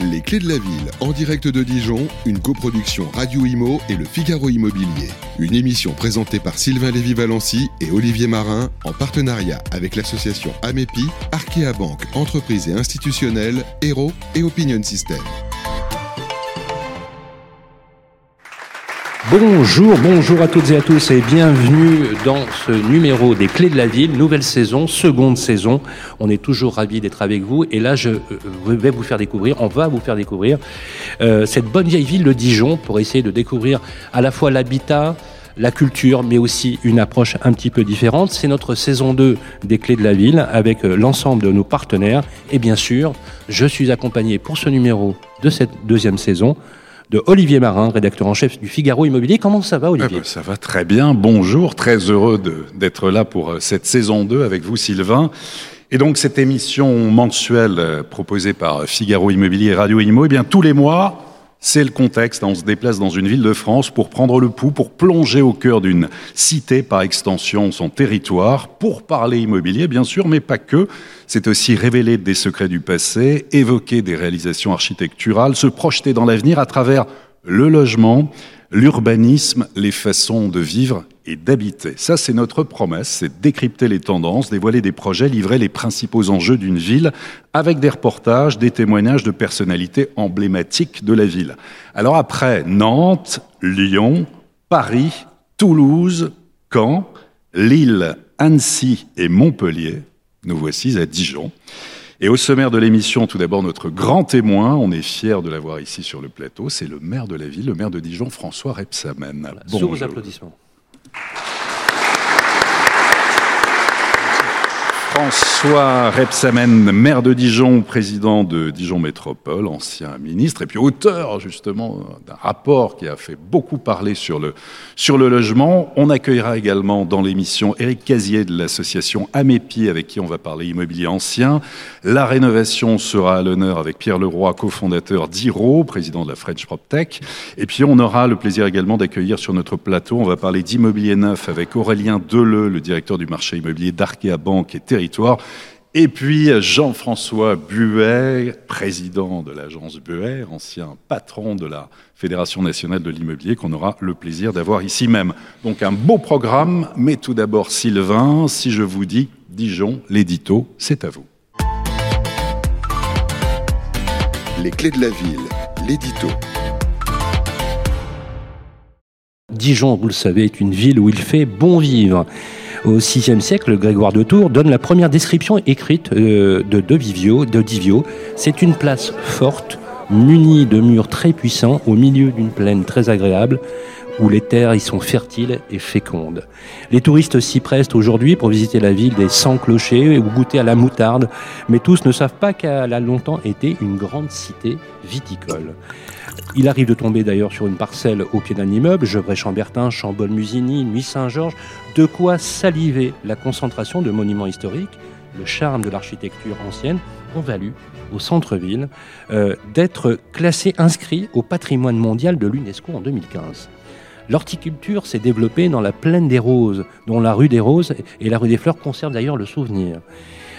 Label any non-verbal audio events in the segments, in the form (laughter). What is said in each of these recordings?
Les Clés de la Ville, en direct de Dijon, une coproduction Radio Imo et le Figaro Immobilier. Une émission présentée par Sylvain Lévy-Valency et Olivier Marin en partenariat avec l'association AMEPI, Arkea Banque, entreprise et institutionnelle, Hero et Opinion System. Bonjour, bonjour à toutes et à tous et bienvenue dans ce numéro des Clés de la Ville, nouvelle saison, seconde saison. On est toujours ravis d'être avec vous et là je euh, vais vous faire découvrir, on va vous faire découvrir euh, cette bonne vieille ville de Dijon pour essayer de découvrir à la fois l'habitat, la culture, mais aussi une approche un petit peu différente. C'est notre saison 2 des Clés de la Ville avec euh, l'ensemble de nos partenaires et bien sûr, je suis accompagné pour ce numéro de cette deuxième saison de Olivier Marin, rédacteur en chef du Figaro Immobilier. Comment ça va, Olivier ah bah, Ça va très bien. Bonjour, très heureux d'être là pour euh, cette saison 2 avec vous, Sylvain. Et donc, cette émission mensuelle euh, proposée par Figaro Immobilier et Radio Immo, eh bien, tous les mois, c'est le contexte. On se déplace dans une ville de France pour prendre le pouls, pour plonger au cœur d'une cité, par extension son territoire, pour parler immobilier, bien sûr, mais pas que. C'est aussi révéler des secrets du passé, évoquer des réalisations architecturales, se projeter dans l'avenir à travers le logement, l'urbanisme, les façons de vivre et d'habiter. Ça, c'est notre promesse, c'est décrypter les tendances, dévoiler des projets, livrer les principaux enjeux d'une ville avec des reportages, des témoignages de personnalités emblématiques de la ville. Alors après Nantes, Lyon, Paris, Toulouse, Caen, Lille, Annecy et Montpellier, nous voici à Dijon. Et au sommaire de l'émission, tout d'abord notre grand témoin, on est fiers de l'avoir ici sur le plateau, c'est le maire de la ville, le maire de Dijon, François Repsamen. Voilà, sous vos applaudissements. Thank you. François Repsamen, maire de Dijon, président de Dijon Métropole, ancien ministre, et puis auteur justement d'un rapport qui a fait beaucoup parler sur le, sur le logement. On accueillera également dans l'émission Éric Casier de l'association Amépi, avec qui on va parler immobilier ancien. La rénovation sera à l'honneur avec Pierre Leroy, cofondateur d'Iro, président de la French PropTech. Et puis on aura le plaisir également d'accueillir sur notre plateau, on va parler d'immobilier neuf avec Aurélien Deleu, le directeur du marché immobilier d'Arkea Banque et Territoire et puis Jean-François Buet, président de l'agence Buet, ancien patron de la Fédération nationale de l'immobilier, qu'on aura le plaisir d'avoir ici même. Donc un beau programme, mais tout d'abord Sylvain, si je vous dis Dijon, l'édito, c'est à vous. Les clés de la ville, l'édito. Dijon, vous le savez, est une ville où il fait bon vivre. Au VIe siècle, Grégoire de Tours donne la première description écrite euh, de, Divio. C'est une place forte, munie de murs très puissants, au milieu d'une plaine très agréable, où les terres y sont fertiles et fécondes. Les touristes s'y prestent aujourd'hui pour visiter la ville des 100 clochers ou goûter à la moutarde, mais tous ne savent pas qu'elle a longtemps été une grande cité viticole. Il arrive de tomber d'ailleurs sur une parcelle au pied d'un immeuble, Gevrey-Chambertin, Chambol-Musigny, Nuit-Saint-Georges, de quoi saliver la concentration de monuments historiques, le charme de l'architecture ancienne, ont valu au centre-ville euh, d'être classé, inscrit au patrimoine mondial de l'UNESCO en 2015. L'horticulture s'est développée dans la plaine des Roses, dont la rue des Roses et la rue des Fleurs conservent d'ailleurs le souvenir.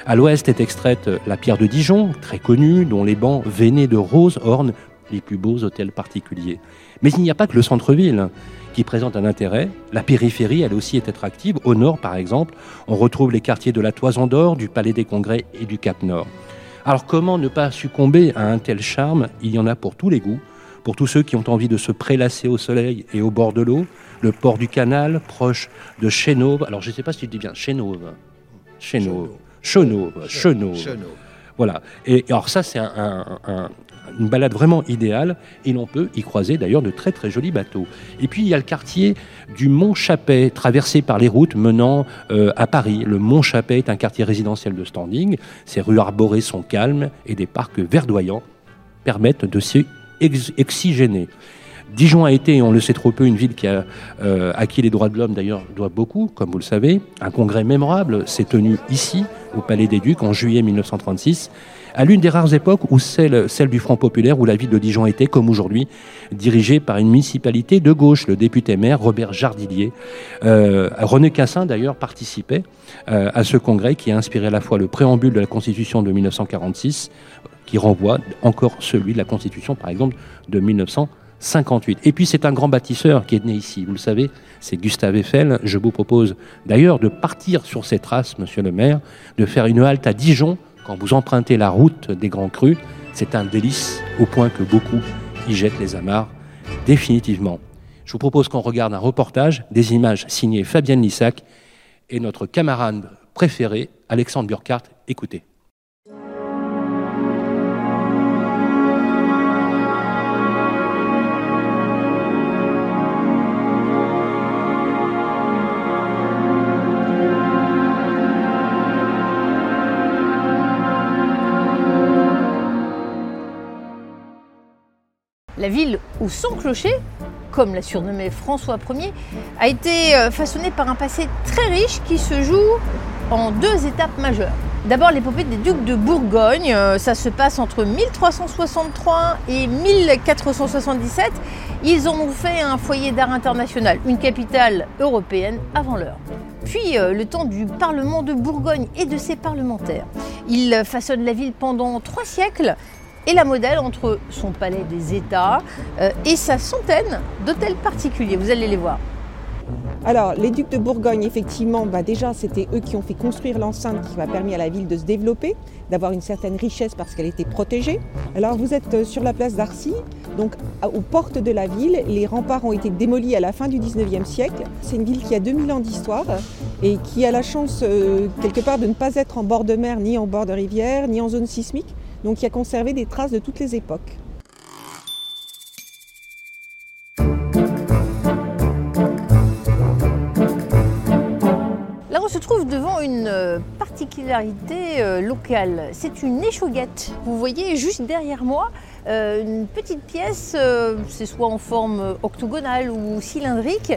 À l'ouest est extraite la pierre de Dijon, très connue, dont les bancs veinés de roses ornent les plus beaux hôtels particuliers. Mais il n'y a pas que le centre-ville qui présente un intérêt. La périphérie, elle aussi, est attractive. Au nord, par exemple, on retrouve les quartiers de la Toison d'Or, du Palais des Congrès et du Cap Nord. Alors comment ne pas succomber à un tel charme? Il y en a pour tous les goûts, pour tous ceux qui ont envie de se prélasser au soleil et au bord de l'eau. Le port du canal, proche de Chénauve. Alors je ne sais pas si tu dis bien Chénauve. Chénauve. Chenauve. Chenauve. Voilà. Et alors ça, c'est un, une balade vraiment idéale et l'on peut y croiser d'ailleurs de très très jolis bateaux. Et puis il y a le quartier du Mont Chapet, traversé par les routes menant euh, à Paris. Le Mont Chapet est un quartier résidentiel de standing. Ses rues arborées sont calmes et des parcs verdoyants permettent de s'y oxygéner. Dijon a été, on le sait trop peu, une ville qui a euh, acquis les droits de l'homme, d'ailleurs, doit beaucoup, comme vous le savez. Un congrès mémorable s'est tenu ici, au Palais des Ducs, en juillet 1936 à l'une des rares époques où celle, celle du Front populaire, où la ville de Dijon était, comme aujourd'hui, dirigée par une municipalité de gauche, le député-maire Robert Jardillier. Euh, René Cassin, d'ailleurs, participait euh, à ce congrès qui a inspiré à la fois le préambule de la Constitution de 1946, qui renvoie encore celui de la Constitution, par exemple, de 1958. Et puis c'est un grand bâtisseur qui est né ici, vous le savez, c'est Gustave Eiffel. Je vous propose d'ailleurs de partir sur ces traces, monsieur le maire, de faire une halte à Dijon quand vous empruntez la route des Grands Crus. C'est un délice au point que beaucoup y jettent les amarres définitivement. Je vous propose qu'on regarde un reportage, des images signées Fabienne Lissac et notre camarade préféré, Alexandre Burkhardt. Écoutez. La ville où son clocher comme l'a surnommé François Ier, a été euh, façonné par un passé très riche qui se joue en deux étapes majeures. D'abord l'épopée des ducs de Bourgogne, euh, ça se passe entre 1363 et 1477. Ils ont fait un foyer d'art international, une capitale européenne avant l'heure. Puis euh, le temps du Parlement de Bourgogne et de ses parlementaires. Ils façonnent la ville pendant trois siècles et la modèle entre son palais des États euh, et sa centaine d'hôtels particuliers. Vous allez les voir. Alors, les ducs de Bourgogne, effectivement, bah déjà, c'était eux qui ont fait construire l'enceinte qui a permis à la ville de se développer, d'avoir une certaine richesse parce qu'elle était protégée. Alors, vous êtes euh, sur la place d'Arcy, donc aux portes de la ville. Les remparts ont été démolis à la fin du 19e siècle. C'est une ville qui a 2000 ans d'histoire et qui a la chance, euh, quelque part, de ne pas être en bord de mer, ni en bord de rivière, ni en zone sismique donc qui a conservé des traces de toutes les époques. Là, on se trouve devant une euh, particularité euh, locale. C'est une échauguette. Vous voyez juste derrière moi euh, une petite pièce, c'est soit en forme octogonale ou cylindrique.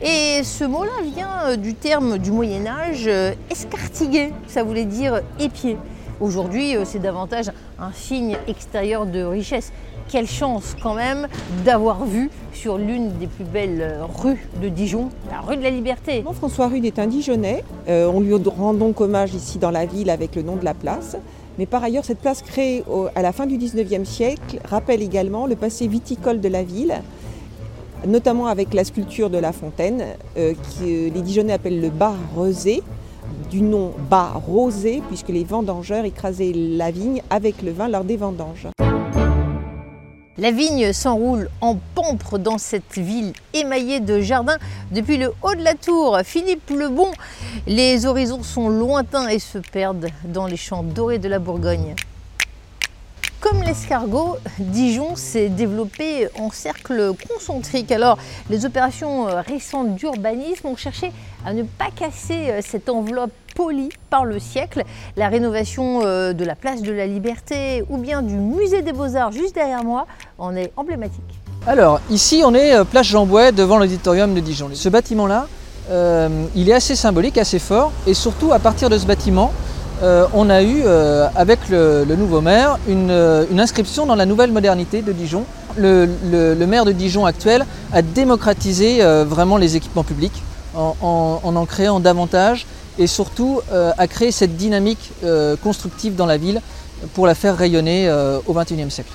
Et ce mot-là vient du terme du Moyen Âge escartiguer, ça voulait dire épier. Aujourd'hui, c'est davantage un signe extérieur de richesse. Quelle chance quand même d'avoir vu sur l'une des plus belles rues de Dijon, la rue de la Liberté. François Rude est un Dijonnais. Euh, on lui rend donc hommage ici dans la ville avec le nom de la place. Mais par ailleurs, cette place créée à la fin du 19e siècle rappelle également le passé viticole de la ville, notamment avec la sculpture de La Fontaine, euh, que les Dijonnais appellent le bar rosé, du nom bas rosé, puisque les vendangeurs écrasaient la vigne avec le vin lors des vendanges. La vigne s'enroule en pampre dans cette ville émaillée de jardins. Depuis le haut de la tour, Philippe le Bon, les horizons sont lointains et se perdent dans les champs dorés de la Bourgogne. Comme l'escargot, Dijon s'est développé en cercle concentrique. Alors, les opérations récentes d'urbanisme ont cherché à ne pas casser euh, cette enveloppe polie par le siècle. La rénovation euh, de la place de la Liberté ou bien du musée des Beaux-Arts juste derrière moi en est emblématique. Alors, ici, on est place Jean Bouet devant l'auditorium de Dijon. Ce bâtiment-là, il est assez symbolique, assez fort, et surtout à partir de ce bâtiment, euh, on a eu, euh, avec le, nouveau maire, euh, une, inscription dans la nouvelle modernité de Dijon. Le, maire de Dijon actuel a démocratisé vraiment les équipements publics en en, créant davantage et surtout a créé cette dynamique constructive dans la ville pour la faire rayonner au XXIe siècle.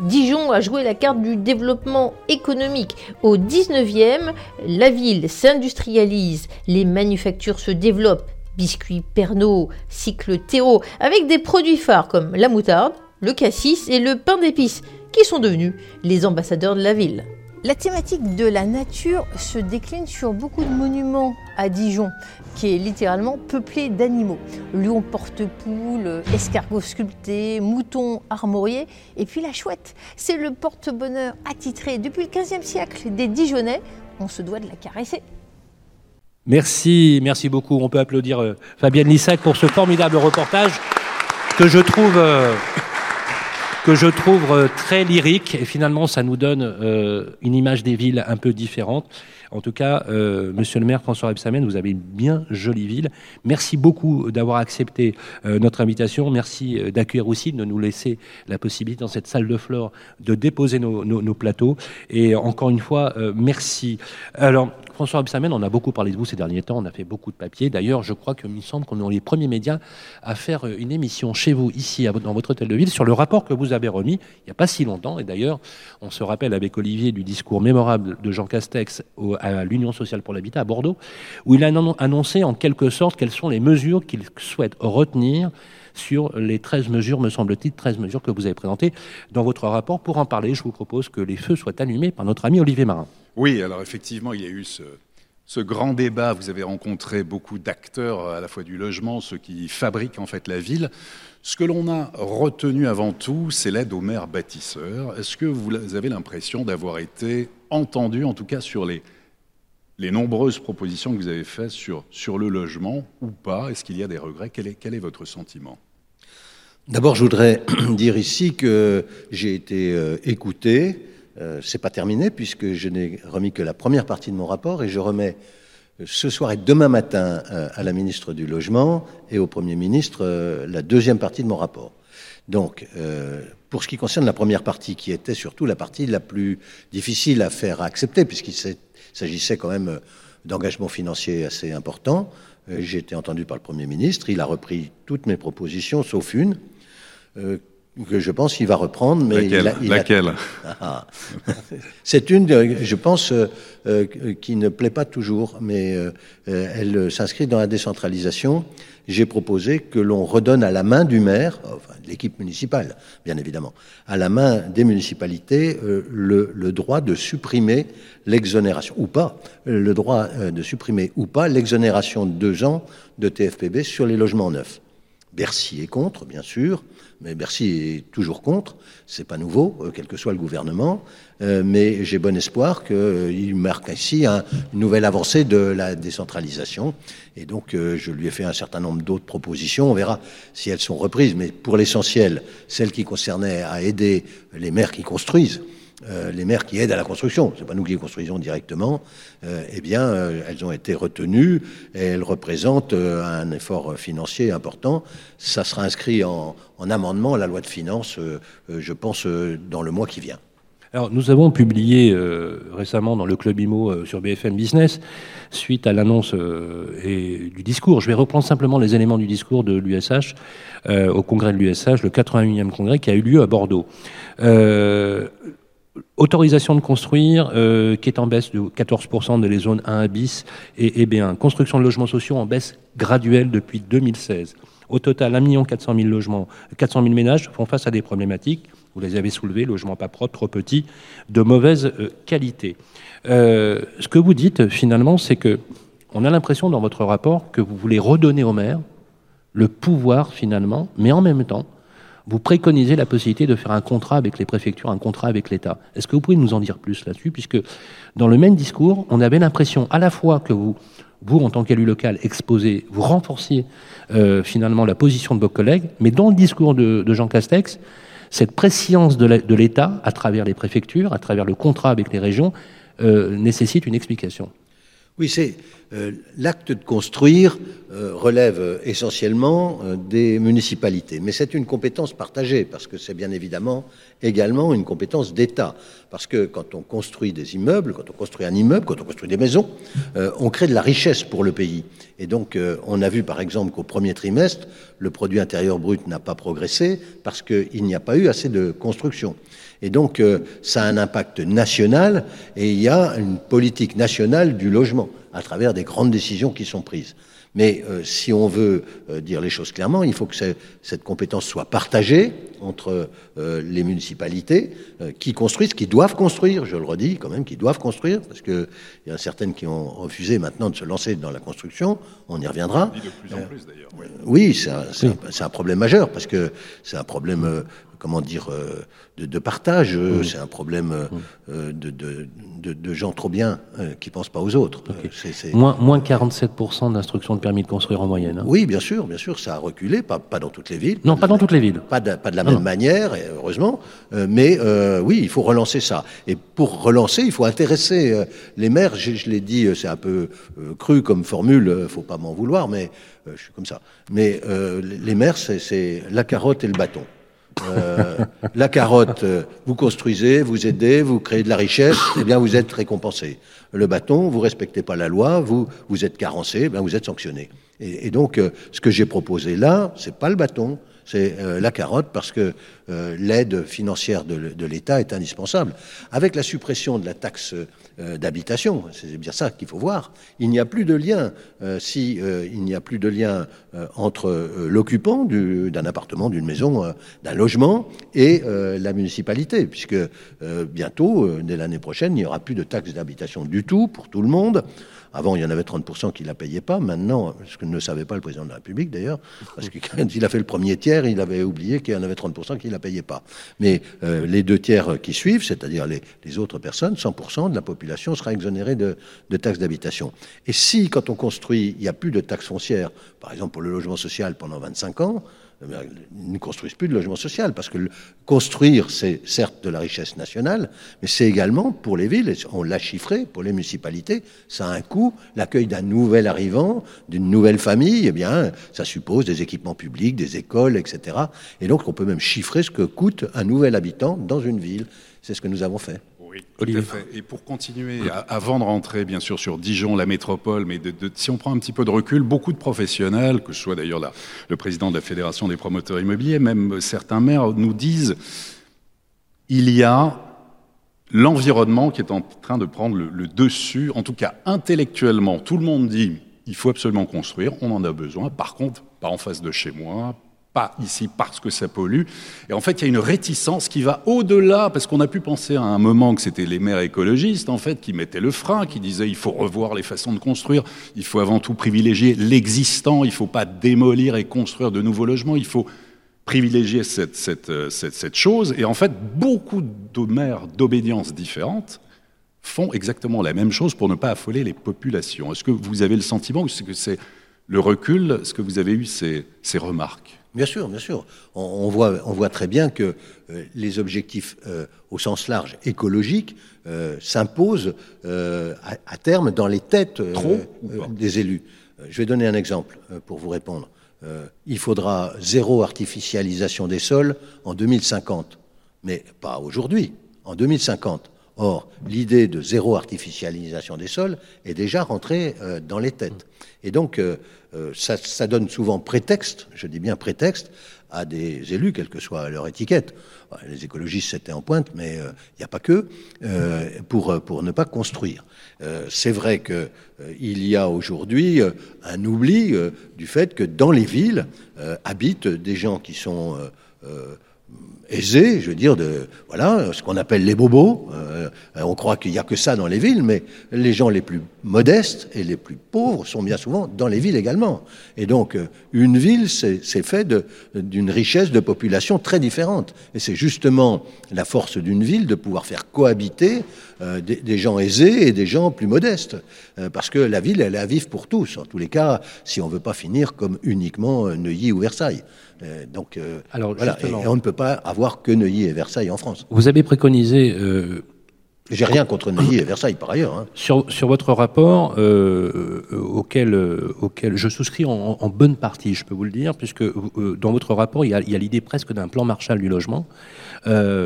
Dijon a joué la carte du développement économique. Au 19e, la ville s'industrialise, les manufactures se développent, biscuits Pernod, cycle Théo, avec des produits phares comme la moutarde, le cassis et le pain d'épices, qui sont devenus les ambassadeurs de la ville. La thématique de la nature se décline sur beaucoup de monuments à Dijon, qui est littéralement peuplé d'animaux. Lion porte-poule, escargot sculpté, mouton armorié, et puis la chouette. C'est le porte-bonheur attitré depuis le 15e siècle des Dijonnais. On se doit de la caresser. Merci, merci beaucoup. On peut applaudir euh, Fabienne Lissac pour ce formidable reportage que je trouve, euh, que je trouve euh, très lyrique. Et finalement, ça nous donne une image des villes un peu différente. En tout cas, Monsieur le maire François Rebsamen, vous avez une bien jolie ville. Merci beaucoup d'avoir accepté notre invitation. Merci d'accueillir aussi, de nous laisser la possibilité dans cette salle de flore de déposer nos, nos plateaux. Et encore une fois, merci. Alors, François Absamen, on a beaucoup parlé de vous ces derniers temps, on a fait beaucoup de papiers. D'ailleurs, je crois qu'il me semble qu'on est les premiers médias à faire euh, une émission chez vous, ici, dans votre hôtel de ville, sur le rapport que vous avez remis il n'y a pas si longtemps. Et d'ailleurs, on se rappelle avec Olivier du discours mémorable de Jean Castex à l'Union sociale pour l'habitat à Bordeaux, où il a annoncé en quelque sorte quelles sont les mesures qu'il souhaite retenir sur les 13 mesures, me semble-t-il, 13 mesures que vous avez présentées dans votre rapport. Pour en parler, je vous propose que les feux soient allumés par notre ami Olivier Marin. Oui, alors effectivement, il y a eu ce, grand débat. Vous avez rencontré beaucoup d'acteurs à la fois du logement, ceux qui fabriquent en fait la ville. Ce que l'on a retenu avant tout, c'est l'aide aux maires bâtisseurs. Est-ce que vous avez l'impression d'avoir été entendu, en tout cas sur les, nombreuses propositions que vous avez faites sur, sur le logement ou pas? Est-ce qu'il y a des regrets? Quel est, quel est votre sentiment? D'abord, je voudrais (clears throat) dire ici que j'ai été euh, écouté. Euh, c'est pas terminé puisque je n'ai remis que la première partie de mon rapport et je remets euh, ce soir et demain matin à la ministre du Logement et au Premier ministre la deuxième partie de mon rapport. Donc, pour ce qui concerne la première partie, qui était surtout la partie la plus difficile à faire accepter, puisqu'il s'agissait quand même d'engagements financiers assez importants, j'ai été entendu par le Premier ministre, il a repris toutes mes propositions, sauf une, euh, que je pense qu'il va reprendre. Mais Laquelle, (laughs) ah. C'est une, je pense, euh, euh, qui ne plaît pas toujours, mais elle s'inscrit dans la décentralisation. J'ai proposé que l'on redonne à la main du maire, enfin l'équipe municipale, bien évidemment, à la main des municipalités le, le, droit de supprimer l'exonération ou pas, le droit de supprimer ou pas l'exonération de deux ans de TFPB sur les logements neufs. Bercy est contre, bien sûr, mais Bercy est toujours contre. C'est pas nouveau, euh, quel que soit le gouvernement. Euh, mais j'ai bon espoir qu'il marque ici une nouvelle avancée de la décentralisation. Et donc, euh, je lui ai fait un certain nombre d'autres propositions. On verra si elles sont reprises. Mais pour l'essentiel, celles qui concernaient à aider les maires qui construisent, euh, les maires qui aident à la construction, c'est pas nous qui les construisons directement, euh, eh bien, euh, elles ont été retenues et elles représentent un effort financier important. Ça sera inscrit en, amendement à la loi de finances, je pense, dans le mois qui vient. Alors, nous avons publié récemment dans le Club IMO sur BFM Business, suite à l'annonce et du discours, je vais reprendre simplement les éléments du discours de l'USH au congrès de l'USH, le 81e congrès qui a eu lieu à Bordeaux autorisation de construire euh, qui est en baisse de 14% dans les zones 1 à bis et, B1. Construction de logements sociaux en baisse graduelle depuis 2016. Au total, 1 400 000 logements, 400 000 ménages font face à des problématiques. Vous les avez soulevées, logements pas propres, trop petits, de mauvaise euh, qualité. Euh, ce que vous dites finalement, c'est que on a l'impression dans votre rapport que vous voulez redonner aux maires le pouvoir finalement, mais en même temps, vous préconisez la possibilité de faire un contrat avec les préfectures, un contrat avec l'État. Est-ce que vous pouvez nous en dire plus là-dessus Puisque dans le même discours, on avait l'impression à la fois que vous, vous en tant qu'élu local, exposez, vous renforciez euh, finalement la position de vos collègues, mais dans le discours de, Jean Castex, cette préscience de l'État à travers les préfectures, à travers le contrat avec les régions, euh, nécessite une explication. Oui, c'est euh, l'acte de construire euh, relève essentiellement euh, des municipalités, mais c'est une compétence partagée parce que c'est bien évidemment également une compétence d'État. Parce que quand on construit des immeubles, quand on construit un immeuble, quand on construit des maisons, on crée de la richesse pour le pays. Et donc, on a vu par exemple qu'au premier trimestre, le produit intérieur brut n'a pas progressé parce qu'il n'y a pas eu assez de construction. Et donc, ça a un impact national et il y a une politique nationale du logement à travers des grandes décisions qui sont prises. Mais euh, si on veut euh, dire les choses clairement, il faut que cette compétence soit partagée entre euh, les municipalités qui construisent, qui doivent construire, je le redis quand même, qui doivent construire, parce qu'il y a certaines qui ont refusé maintenant de se lancer dans la construction, on y reviendra. De plus en plus d'ailleurs. Oui, c'est un, un, problème majeur, parce que c'est un problème comment dire, euh, de, partage. Euh, c'est un problème euh, de, de, gens trop bien qui pensent pas aux autres. Moins, moins 47% d'instruction de permis de construire en moyenne. Hein. Oui, bien sûr, bien sûr, ça a reculé, pas, pas dans toutes les villes. Non, pas, dans toutes les villes. Pas de, pas de la même manière, heureusement, mais oui, il faut relancer ça. Et pour relancer, il faut intéresser les maires. Je, l'ai dit, c'est un peu cru comme formule, faut pas m'en vouloir, mais je suis comme ça. Mais les maires, c'est la carotte et le bâton. Euh, la carotte, euh, vous construisez, vous aidez, vous créez de la richesse, eh bien vous êtes récompensé. Le bâton, vous respectez pas la loi, vous êtes carencé, eh bien vous êtes sanctionné. Et, donc, euh, ce que j'ai proposé là, c'est pas le bâton, c'est la carotte parce que l'aide financière de, l'État est indispensable. Avec la suppression de la taxe d'habitation, c'est bien ça qu'il faut voir, il n'y a plus de lien, euh, euh, n'y a plus de lien euh, entre euh, l'occupant du- d'un appartement, d'une maison, euh, d'un logement et euh, la municipalité, puisque euh, bientôt, euh, dès l'année prochaine, il n'y aura plus de taxe d'habitation du tout pour tout le monde. Avant, il y en avait 30% qui ne la payaient pas. Maintenant, ce que ne savait pas le président de la République d'ailleurs, parce que quand il a fait le premier tiers, il avait oublié qu'il y en avait 30% qui ne la payaient pas. Mais euh, les deux tiers qui suivent, c'est-à-dire les, les autres personnes, 100% de la population sera exonérée de, de taxes d'habitation. Et si, quand on construit, il n'y a plus de taxes foncières, par exemple pour le logement social pendant 25 ans, ils ne construisent plus de logement social, parce que construire, c'est certes de la richesse nationale, mais c'est également pour les villes, on l'a chiffré, pour les municipalités, ça a un coût. L'accueil d'un nouvel arrivant, d'une nouvelle famille, eh bien, ça suppose des équipements publics, des écoles, etc. Et donc, on peut même chiffrer ce que coûte un nouvel habitant dans une ville. C'est ce que nous avons fait. Oui, Olivier. tout à fait. Et pour continuer, avant de rentrer bien sûr sur Dijon, la métropole, mais de- de- si on prend un petit peu de recul, beaucoup de professionnels, que ce soit d'ailleurs le président de la Fédération des promoteurs immobiliers, même certains maires nous disent il y a l'environnement qui est en train de prendre le, le dessus, en tout cas intellectuellement. Tout le monde dit il faut absolument construire, on en a besoin. Par contre, pas en face de chez moi, pas ici parce que ça pollue. Et en fait, il y a une réticence qui va au-delà, parce qu'on a pu penser à un moment que c'était les maires écologistes, en fait, qui mettaient le frein, qui disaient il faut revoir les façons de construire, il faut avant tout privilégier l'existant, il ne faut pas démolir et construire de nouveaux logements, il faut privilégier euh, cette, chose. Et en fait, beaucoup de maires d'obédience différentes font exactement la même chose pour ne pas affoler les populations. Est-ce que vous avez le sentiment, que c'est le recul, ce que vous avez eu ces remarques? Bien sûr, bien sûr. On, on voit, on voit très bien que euh, les objectifs euh, au sens large écologiques euh, s'imposent à, à terme dans les têtes des élus. Je vais donner un exemple pour vous répondre. Il faudra zéro artificialisation des sols en 2050, mais pas aujourd'hui, en 2050. Or, l'idée de zéro artificialisation des sols est déjà rentrée euh, dans les têtes. Et donc, euh, euh, ça, ça donne souvent prétexte, je dis bien prétexte, à des élus, quelle que soit leur étiquette. Les écologistes, c'était en pointe, mais euh, il n'y a pas que, pour, pour ne pas construire. C'est vrai qu'il il y a aujourd'hui un oubli du fait que dans les villes habitent des gens qui sont... euh, aisés, je veux dire, de voilà, ce qu'on appelle les bobos. Euh, on croit qu'il n'y a que ça dans les villes, mais les gens les plus modestes et les plus pauvres sont bien souvent dans les villes également. Et donc, euh, une ville, c'est fait d'une richesse de population très différente. Et c'est justement la force d'une ville de pouvoir faire cohabiter euh, des, des gens aisés et des gens plus modestes. Euh, parce que la ville, elle est à vivre pour tous. En tous les cas, si on veut pas finir comme uniquement euh, Neuilly ou Versailles. Donc, Alors, voilà. Et on ne peut pas avoir que Neuilly et Versailles en France. Vous avez préconisé J'ai rien contre Neuilly et Versailles par ailleurs. hein. sur, sur votre rapport, euh, auquel, auquel je souscris en, en bonne partie, je peux vous le dire, puisque euh, dans votre rapport, il y a, l'idée presque d'un plan Marshall du logement,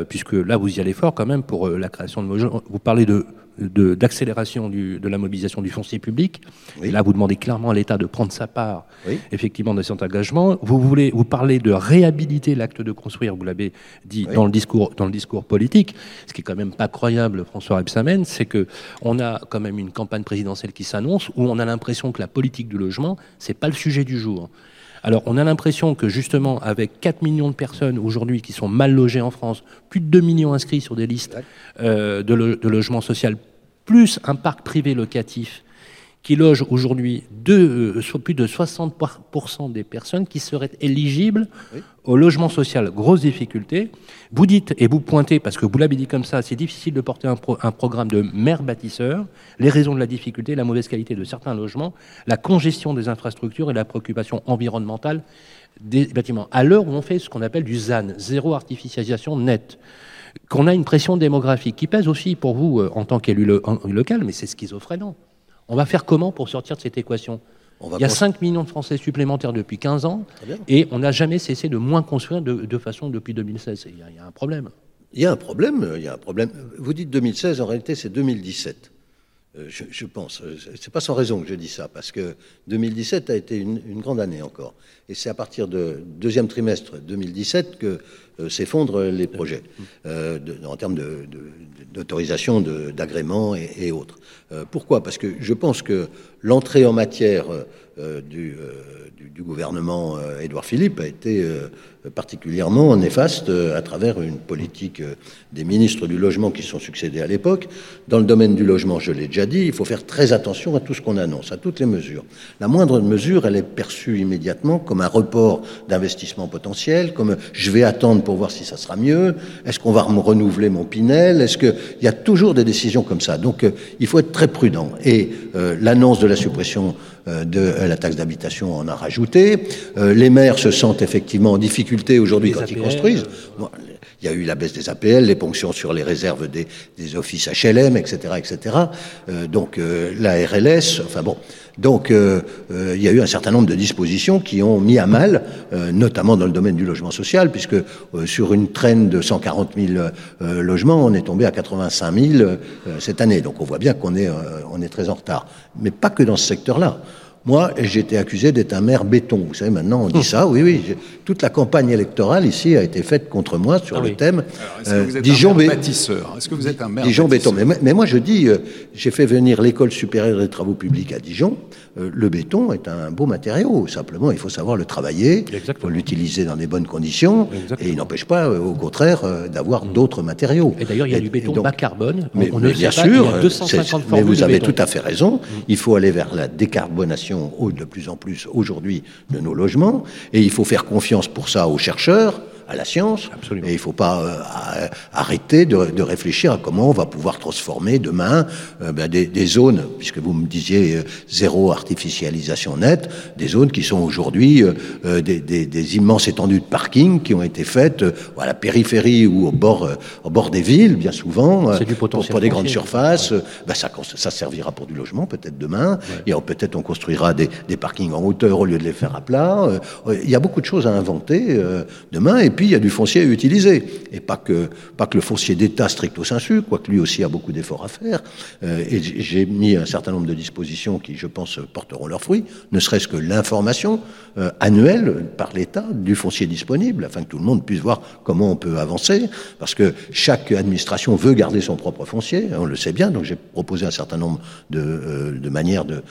puisque là, vous y allez fort quand même pour euh, la création de logements. Vous parlez de d'accélération de la mobilisation du foncier public. Oui. Et là, vous demandez clairement à l'État de prendre sa part, Oui. effectivement, de cet engagement. Vous voulez, vous parlez de réhabiliter l'acte de construire. Vous l'avez dit Oui. dans le discours, dans le discours politique. Ce qui est quand même pas croyable, François Rebsamen, c'est que on a quand même une campagne présidentielle qui s'annonce où on a l'impression que la politique du logement, c'est pas le sujet du jour. Alors, on a l'impression que justement, avec 4 millions de personnes aujourd'hui qui sont mal logées en France, plus de 2 millions inscrits sur des listes euh, de, lo- de logement social, plus un parc privé locatif qui loge aujourd'hui euh, plus de 60% des personnes qui seraient éligibles Oui. au logement social. Grosse difficulté. Vous dites, et vous pointez, parce que vous l'avez dit comme ça, c'est difficile de porter un, pro- un programme de maire bâtisseur. Les raisons de la difficulté, la mauvaise qualité de certains logements, la congestion des infrastructures et la préoccupation environnementale des bâtiments. À l'heure où on fait ce qu'on appelle du ZAN, zéro artificialisation nette, qu'on a une pression démographique qui pèse aussi pour vous euh, en tant qu'élu lo- local, mais c'est schizophrénant. On va faire comment pour sortir de cette équation On va Il y a cons- 5 millions de Français supplémentaires depuis 15 ans et on n'a jamais cessé de moins construire de, de façon depuis 2016. Il y, a- il y a un problème. Il y a un problème, il y a un problème. Vous dites 2016, en réalité c'est 2017. Euh, je, je pense. Euh, C'est pas sans raison que je dis ça, parce que 2017 a été une, grande année encore. Et c'est à partir de deuxième trimestre 2017 que euh, s'effondrent les projets euh, en termes d'autorisation, d'agrément et, autres. Euh, pourquoi? Parce que je pense que l'entrée en matière euh, du, euh, du, du gouvernement euh, Édouard Philippe a été euh, particulièrement néfaste euh, à travers une politique euh, des ministres du logement qui sont succédés à l'époque. Dans le domaine du logement, je l'ai déjà dit, il faut faire très attention à tout ce qu'on annonce, à toutes les mesures. La moindre mesure, elle est perçue immédiatement comme un report d'investissement potentiel, comme je vais attendre pour voir si ça sera mieux, est-ce qu'on va renouveler mon Pinel, est-ce que il y a toujours des décisions comme ça. Donc euh, il faut être très prudent. Et euh, l'annonce de la suppression euh, de euh, la taxe d'habitation en a rajouté. Euh, les maires se sentent effectivement en difficulté aujourd'hui quand ils construisent. Bon, il y a eu la baisse des APL, les ponctions sur les réserves des, des offices HLM, etc., etc. Euh, donc euh, la RLS, enfin bon. Donc euh, euh, il y a eu un certain nombre de dispositions qui ont mis à mal, notamment dans le domaine du logement social, puisque sur une traîne de 140 000 euh, logements, on est tombé à 85 000 euh, cette année. Donc on voit bien qu'on est, on est très en retard. Mais pas que dans ce secteur-là. Moi, j'ai été accusé d'être un maire béton. Vous savez, maintenant, on dit ça. Oui, oui. Toute la campagne électorale ici a été faite contre moi sur Ah le oui. thème Alors, Est-ce que euh, vous êtes Dijon bâtisseur? Est-ce que vous êtes un maire Dijon béton. Mais, mais moi, je dis, euh, j'ai fait venir l'école supérieure des travaux publics à Dijon. Euh, le béton est un beau matériau. Simplement, il faut savoir le travailler. Il faut l'utiliser dans des bonnes conditions. Exactement. Et il n'empêche pas, euh, au contraire, d'avoir d'autres matériaux. Et d'ailleurs, il y a du béton donc- bas carbone. On- mais, on mais ne bien pas, sûr, il y a 250 c'est- mais vous avez béton. tout à fait raison. Il faut aller vers la décarbonation de plus en plus aujourd'hui de nos logements, et il faut faire confiance pour ça aux chercheurs, à la science, Absolument. et il ne faut pas euh, arrêter de, de réfléchir à comment on va pouvoir transformer demain euh, ben, des, des zones, puisque vous me disiez euh, zéro artificialisation nette, des zones qui sont aujourd'hui euh, euh, des, des- des immenses étendues de parking qui ont été faites euh, à la périphérie ou au bord, euh, au bord des villes, bien souvent, du pour, potentiel pour des grandes surfaces. ben, ça, ça servira pour du logement peut-être demain. Et peut-être on construira des, des parkings en hauteur au lieu de les faire à plat. Il y a beaucoup de choses à inventer euh, demain. Et puis il y a du foncier à utiliser. Et pas que, pas que le foncier d'État stricto sensu, quoique lui aussi a beaucoup d'efforts à faire. Euh, et j'ai mis un certain nombre de dispositions qui, je pense, porteront leurs fruits, ne serait-ce que l'information euh, annuelle par l'État du foncier disponible, afin que tout le monde puisse voir comment on peut avancer. Parce que chaque administration veut garder son propre foncier, on le sait bien. Donc j'ai proposé un certain nombre de, euh, de manières de,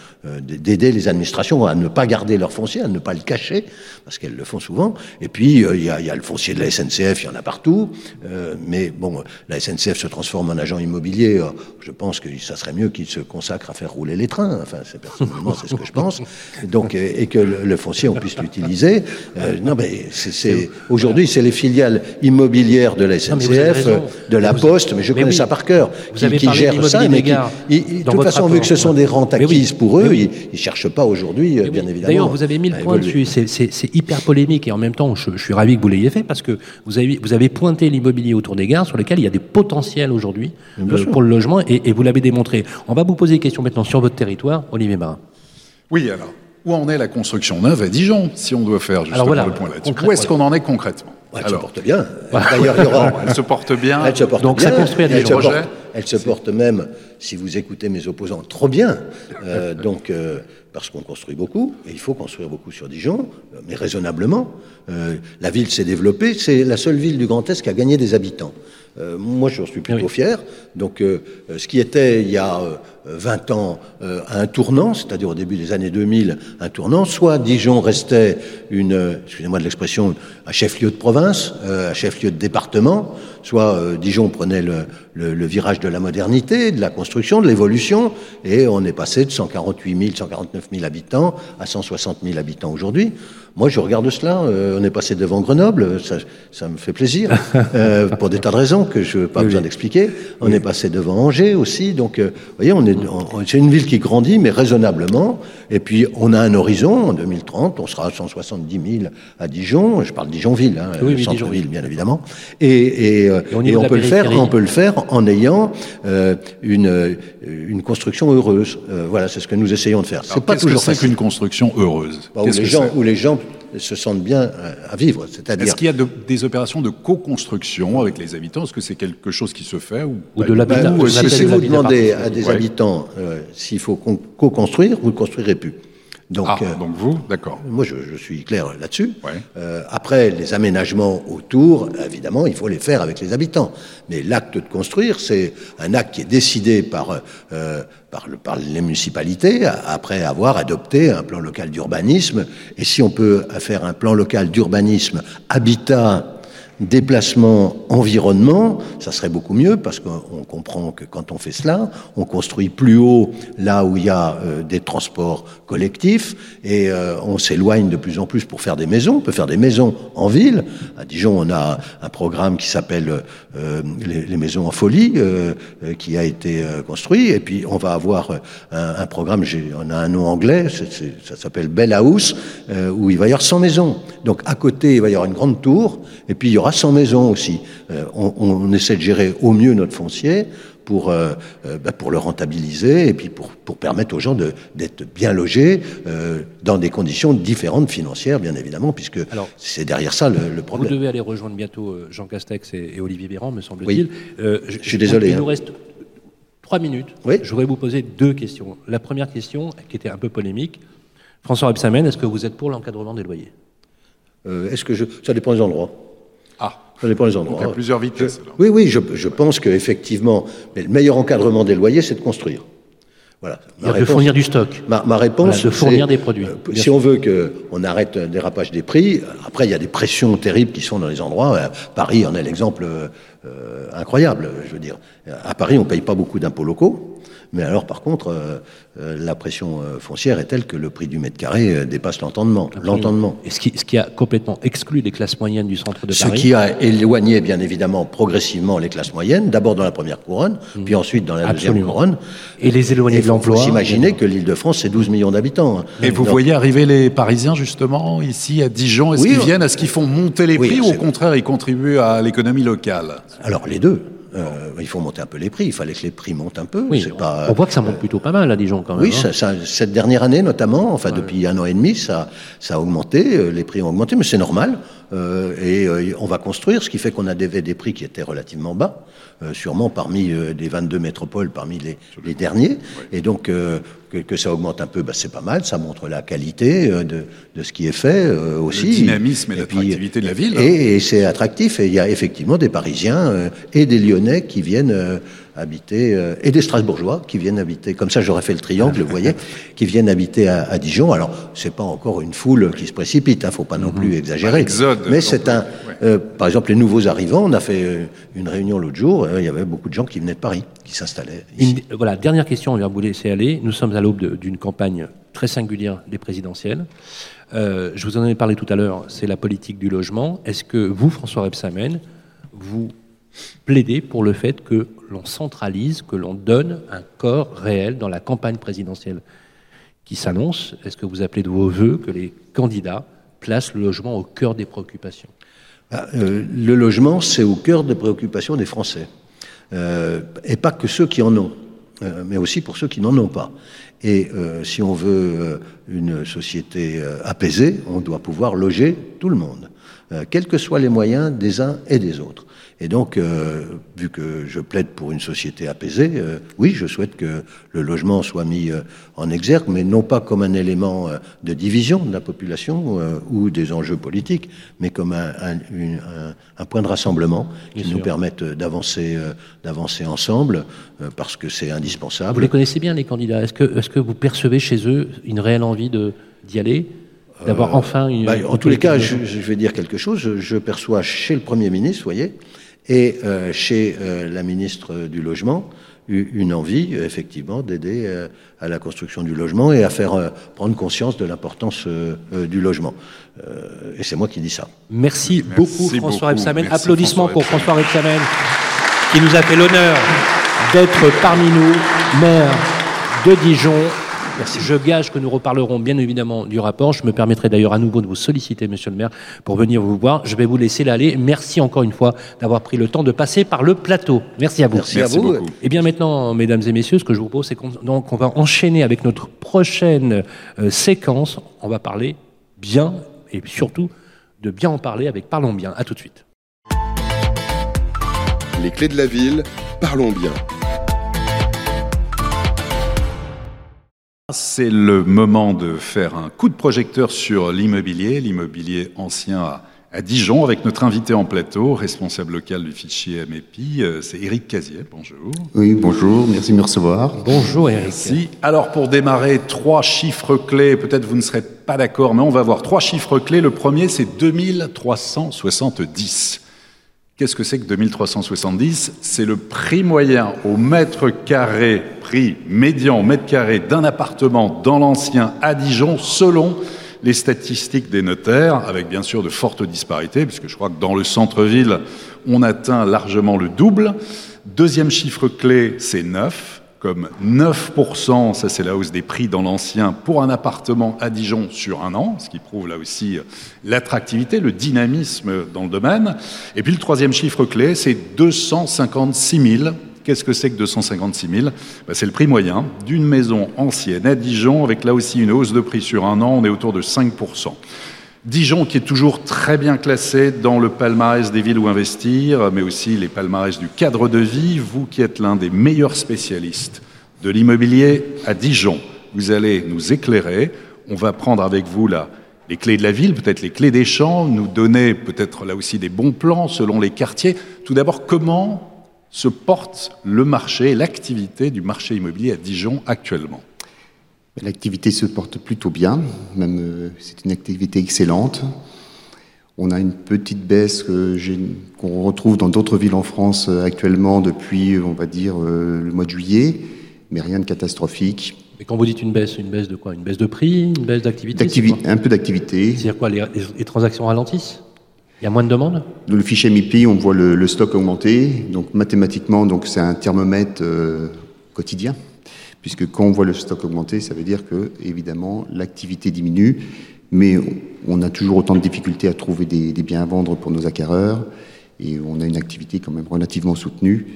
d'aider les administrations à ne pas garder leur foncier, à ne pas le cacher, parce qu'elles le font souvent. Et puis il y a le foncier de la SNCF, il y en a partout. Euh, mais bon, la SNCF se transforme en agent immobilier. euh, Je pense que ça serait mieux qu'il se consacre à faire rouler les trains. Enfin, c'est personnellement, c'est ce que je pense. Donc, et que le, le foncier, on puisse l'utiliser. Euh, non, mais c'est, c'est, aujourd'hui, c'est les filiales immobilières de la SNCF, de la Poste, mais je mais connais oui. ça par cœur, Vous qui, avez qui gèrent ça, mais qui, de toute façon, vu que ce sont des rentes oui. acquises pour eux, oui. ils, ils cherchent pas aujourd'hui, bien évidemment. D'ailleurs, vous avez mis le point dessus. C'est- C'est c'est hyper polémique et en même temps, je, je suis ravi que vous l'ayez fait parce que vous avez, vous avez pointé l'immobilier autour des gares sur lequel il y a des potentiels aujourd'hui euh, pour le logement et, et vous l'avez démontré. On va vous poser des questions maintenant sur votre territoire, Olivier Marin. Oui, alors, où en est la construction neuve à Dijon, si on doit faire justement voilà, le point là-dessus? Où est-ce qu'on en est concrètement? Ouais, Elle se porte bien. (laughs) D'ailleurs, il y aura. elle se porte bien. Elle se porte Donc bien. ça construit à elle, se porte, elle se porte même, si vous écoutez mes opposants, trop bien. Euh, (laughs) donc, euh, parce qu'on construit beaucoup, et il faut construire beaucoup sur Dijon, euh, mais raisonnablement. Euh, la ville s'est développée, c'est la seule ville du Grand Est qui a gagné des habitants. Euh, moi, je suis plutôt Oui. fier. Donc, euh, euh, ce qui était il y a euh, 20 ans euh, un tournant, c'est-à-dire au début des années 2000, un tournant, soit Dijon restait une, excusez-moi de l'expression, un chef-lieu de province, euh, un chef-lieu de département, soit euh, Dijon prenait le, le- le virage de la modernité, de la construction, de l'évolution, et on est passé de 148 000, 149 000 habitants à 160 000 habitants aujourd'hui. Moi, je regarde cela. euh, on est passé devant Grenoble, ça, ça me fait plaisir, (laughs) euh, pour des tas de raisons que je n'ai pas besoin d'expliquer. On est passé devant Angers aussi. Donc, euh, vous voyez, on est est, c'est une ville qui grandit, mais raisonnablement. Et puis, on a un horizon. En 2030, on sera à 170 000 à Dijon. Je parle Dijonville, hein, Oui, oui, centre-ville, bien évidemment. Et, et, euh, Et et niveau on de la peut le faire, on peut le faire en ayant euh, une, une construction heureuse. Euh, voilà, c'est ce que nous essayons de faire. Alors, C'est pas qu'est-ce que toujours c'est facile. qu'une construction heureuse? Bah, où, les que gens, c'est? où les gens se sentent bien euh, à vivre. C'est-à-dire Est-ce qu'il y a de- des opérations de co-construction avec les habitants? Est-ce que c'est quelque chose qui se fait ou, de l'habitat. Ben, Ou si, vous demandez à des Ouais. habitants euh, s'il faut con- co-construire, vous ne construirez plus. Donc, Ah, euh, donc vous, d'accord. moi, je, je suis clair là-dessus. Ouais. Euh, après, les aménagements autour, évidemment, il faut les faire avec les habitants. Mais l'acte de construire, c'est un acte qui est décidé par, euh, par, le- par les municipalités après avoir adopté un plan local d'urbanisme. Et si on peut faire un plan local d'urbanisme habitat déplacement, environnement, ça serait beaucoup mieux parce qu'on comprend que quand on fait cela, on construit plus haut là où il y a euh, des transports collectifs et euh, on s'éloigne de plus en plus pour faire des maisons. On peut faire des maisons en ville. À Dijon, on a un programme qui s'appelle euh, les, maisons en folie qui a été construit et puis on va avoir un, programme, on a un nom anglais, ça s'appelle Bell House, où il va y avoir 100 maisons. Donc à côté, il va y avoir une grande tour, et puis il y aura 100 maisons aussi. Euh, on, on essaie de gérer au mieux notre foncier pour, euh, euh, bah, pour le rentabiliser et puis pour, pour permettre aux gens d'être bien logés euh, dans des conditions différentes financières, bien évidemment, puisque c'est derrière ça le, le Vous problème. devez aller rejoindre bientôt Jean Castex et, et Olivier Véran, me semble-t-il. Oui. Euh, Je suis désolé, Il hein. nous reste trois minutes. Oui. Je voudrais vous poser deux questions. La première question, qui était un peu polémique. François Rebsamen, est-ce que vous êtes pour l'encadrement des loyers? Est-ce que je... Ça dépend des endroits. Ah, Ça dépend des endroits. donc à plusieurs vitesses. alors. Oui, oui, je, je pense qu'effectivement, mais le meilleur encadrement des loyers, c'est de construire. Voilà. Ma de réponse- fournir du stock. Ma, ma réponse, Voilà, de fournir des produits. euh, si on veut qu'on arrête un dérapage des prix, après il y a des pressions terribles qui sont dans les endroits. Euh, Paris en est l'exemple euh, euh, incroyable. Je veux dire, à Paris on paye pas beaucoup d'impôts locaux. Mais alors, par contre, euh, euh, la pression euh, foncière est telle que le prix du mètre carré dépasse l'entendement. L'entendement. Et ce qui, ce qui a complètement exclu les classes moyennes du centre de Ce Paris. qui a éloigné, bien évidemment, progressivement les classes moyennes, d'abord dans la première couronne, puis ensuite dans la deuxième couronne. Et les éloignés Et de l'emploi. faut s'imaginer que l'île de France, c'est 12 millions d'habitants. hein. Et vous Donc, voyez arriver les Parisiens justement ici à Dijon Est-ce Oui, qu'ils on- viennent Est-ce qu'ils font monter les Oui, prix ou au contraire ils contribuent à l'économie locale? Alors, les deux. Euh, il faut monter un peu les prix. Il fallait que les prix montent un peu. Oui, on, pas- on voit que ça monte plutôt pas mal à Dijon quand même. Oui, hein. ça, ça- cette dernière année notamment, enfin depuis un an et demi, ça, ça a augmenté, euh, les prix ont augmenté, mais c'est normal. Euh, et euh, on va construire, ce qui fait qu'on a des, prix qui étaient relativement bas, euh, sûrement parmi des 22 métropoles, parmi les, les derniers. Et donc que, que ça augmente un peu, bah, c'est pas mal. Ça montre la qualité euh, de, de ce qui est fait euh, aussi. dynamisme et l'attractivité de la ville. Et, et c'est attractif. Et il y a effectivement des Parisiens euh, et des Lyonnais qui viennent habiter, euh, et des Strasbourgeois qui viennent habiter. Comme ça, j'aurais fait le triangle, vous voyez, (laughs) qui viennent habiter à, à Dijon. Alors, c'est pas encore une foule qui se précipite. Hein, faut pas non plus exagérer. exode Mais c'est un. euh, par exemple, les nouveaux arrivants. On a fait euh, une réunion l'autre jour. Il y avait beaucoup de gens qui venaient de Paris, qui s'installaient. voilà, dernière question, on va vous laisser aller. Nous sommes à l'aube d'une campagne très singulière des présidentielles. Euh, je vous en ai parlé tout à l'heure, c'est la politique du logement. Est-ce que vous, François Rebsamen, vous plaidez pour le fait que l'on centralise, que l'on donne un corps réel dans la campagne présidentielle qui s'annonce Est-ce que vous appelez de vos voeux que les candidats placent le logement au cœur des préoccupations? Ah, euh, le logement, c'est au cœur des préoccupations des Français. Euh, et pas que ceux qui en ont, euh, mais aussi pour ceux qui n'en ont pas. Et si on veut une société apaisée, on doit pouvoir loger tout le monde, quels que soient les moyens des uns et des autres. Et donc, euh, vu que je plaide pour une société apaisée, euh, oui, je souhaite que le logement soit mis euh, en exergue, mais non pas comme un élément de division de la population ou des enjeux politiques, mais comme un, un- une- un- un point de rassemblement qui Bien nous sûr. permette d'avancer, d'avancer ensemble, parce que c'est Vous indispensable. les connaissez bien, les candidats Est-ce que, vous percevez chez eux une réelle envie de- d'y aller D'avoir enfin une. Bah, en tous les cas, je, je vais dire quelque chose. Je, je perçois chez le Premier ministre, vous voyez, et euh, chez euh, la ministre du Logement, une envie, effectivement, d'aider euh, à la construction du logement et à faire euh, prendre conscience de l'importance euh, euh, du logement. Euh, et c'est moi qui dis ça. Merci, Merci beaucoup François. Rebsamen. Applaudissements François pour François Rebsamen qui nous a fait l'honneur d'être parmi nous, maire de Dijon. Je gage que nous reparlerons bien évidemment du rapport. Je me permettrai d'ailleurs à nouveau de vous solliciter, monsieur le maire, pour venir vous voir. Je vais vous laisser l'aller. Merci encore une fois d'avoir pris le temps de passer par le plateau. Merci à vous. Merci, à vous. beaucoup. Et bien maintenant, mesdames et messieurs, ce que je vous propose, c'est qu'on va enchaîner avec notre prochaine euh, séquence. On va parler bien et surtout de bien en parler avec Parlons bien. À tout de suite. Les clés de la ville, parlons bien. C'est le moment de faire un coup de projecteur sur l'immobilier, l'immobilier ancien à, à Dijon, avec notre invité en plateau, responsable local du fichier MEPI, euh, c'est Éric Casier. Bonjour. Oui, bonjour, merci de me recevoir. Bonjour Eric. Merci. Alors pour démarrer, trois chiffres clés, peut-être vous ne serez pas d'accord, mais on va voir trois chiffres clés. Le premier, c'est 2370. Qu'est-ce que c'est que 2370 C'est le prix moyen au mètre carré, prix médian au mètre carré d'un appartement dans l'ancien à Dijon, selon les statistiques des notaires, avec bien sûr de fortes disparités, puisque je crois que dans le centre-ville, on atteint largement le double. Deuxième chiffre clé, c'est 9, comme 9%, ça c'est la hausse des prix dans l'ancien pour un appartement à Dijon sur un an, ce qui prouve là aussi l'attractivité, le dynamisme dans le domaine. Et puis le troisième chiffre clé, c'est 256 000. Qu'est-ce que c'est que 256 000 ben, C'est le prix moyen d'une maison ancienne à Dijon, avec là aussi une hausse de prix sur un an, on est autour de 5%. Dijon qui est toujours très bien classé dans le palmarès des villes où investir, mais aussi les palmarès du cadre de vie. Vous qui êtes l'un des meilleurs spécialistes de l'immobilier à Dijon, vous allez nous éclairer. On va prendre avec vous là les clés de la ville, peut-être les clés des champs, nous donner peut-être là aussi des bons plans selon les quartiers. Tout d'abord, comment se porte le marché, l'activité du marché immobilier à Dijon actuellement? L'activité se porte plutôt bien, même euh, c'est une activité excellente. On a une petite baisse qu'on retrouve dans d'autres villes en France euh, actuellement depuis, on va dire, euh, le mois de juillet, mais rien de catastrophique. Mais quand vous dites une baisse, une baisse de quoi? Une baisse de prix Une baisse d'activité un peu d'activité. C'est-à-dire quoi les, les- les transactions ralentissent? Il y a moins de demandes? Dans le fichier MIPI, on voit le, le stock augmenter. Donc mathématiquement, donc c'est un thermomètre euh, quotidien, puisque quand on voit le stock augmenter, ça veut dire que évidemment l'activité diminue, mais on a toujours autant de difficultés à trouver des, biens à vendre pour nos acquéreurs, et on a une activité quand même relativement soutenue.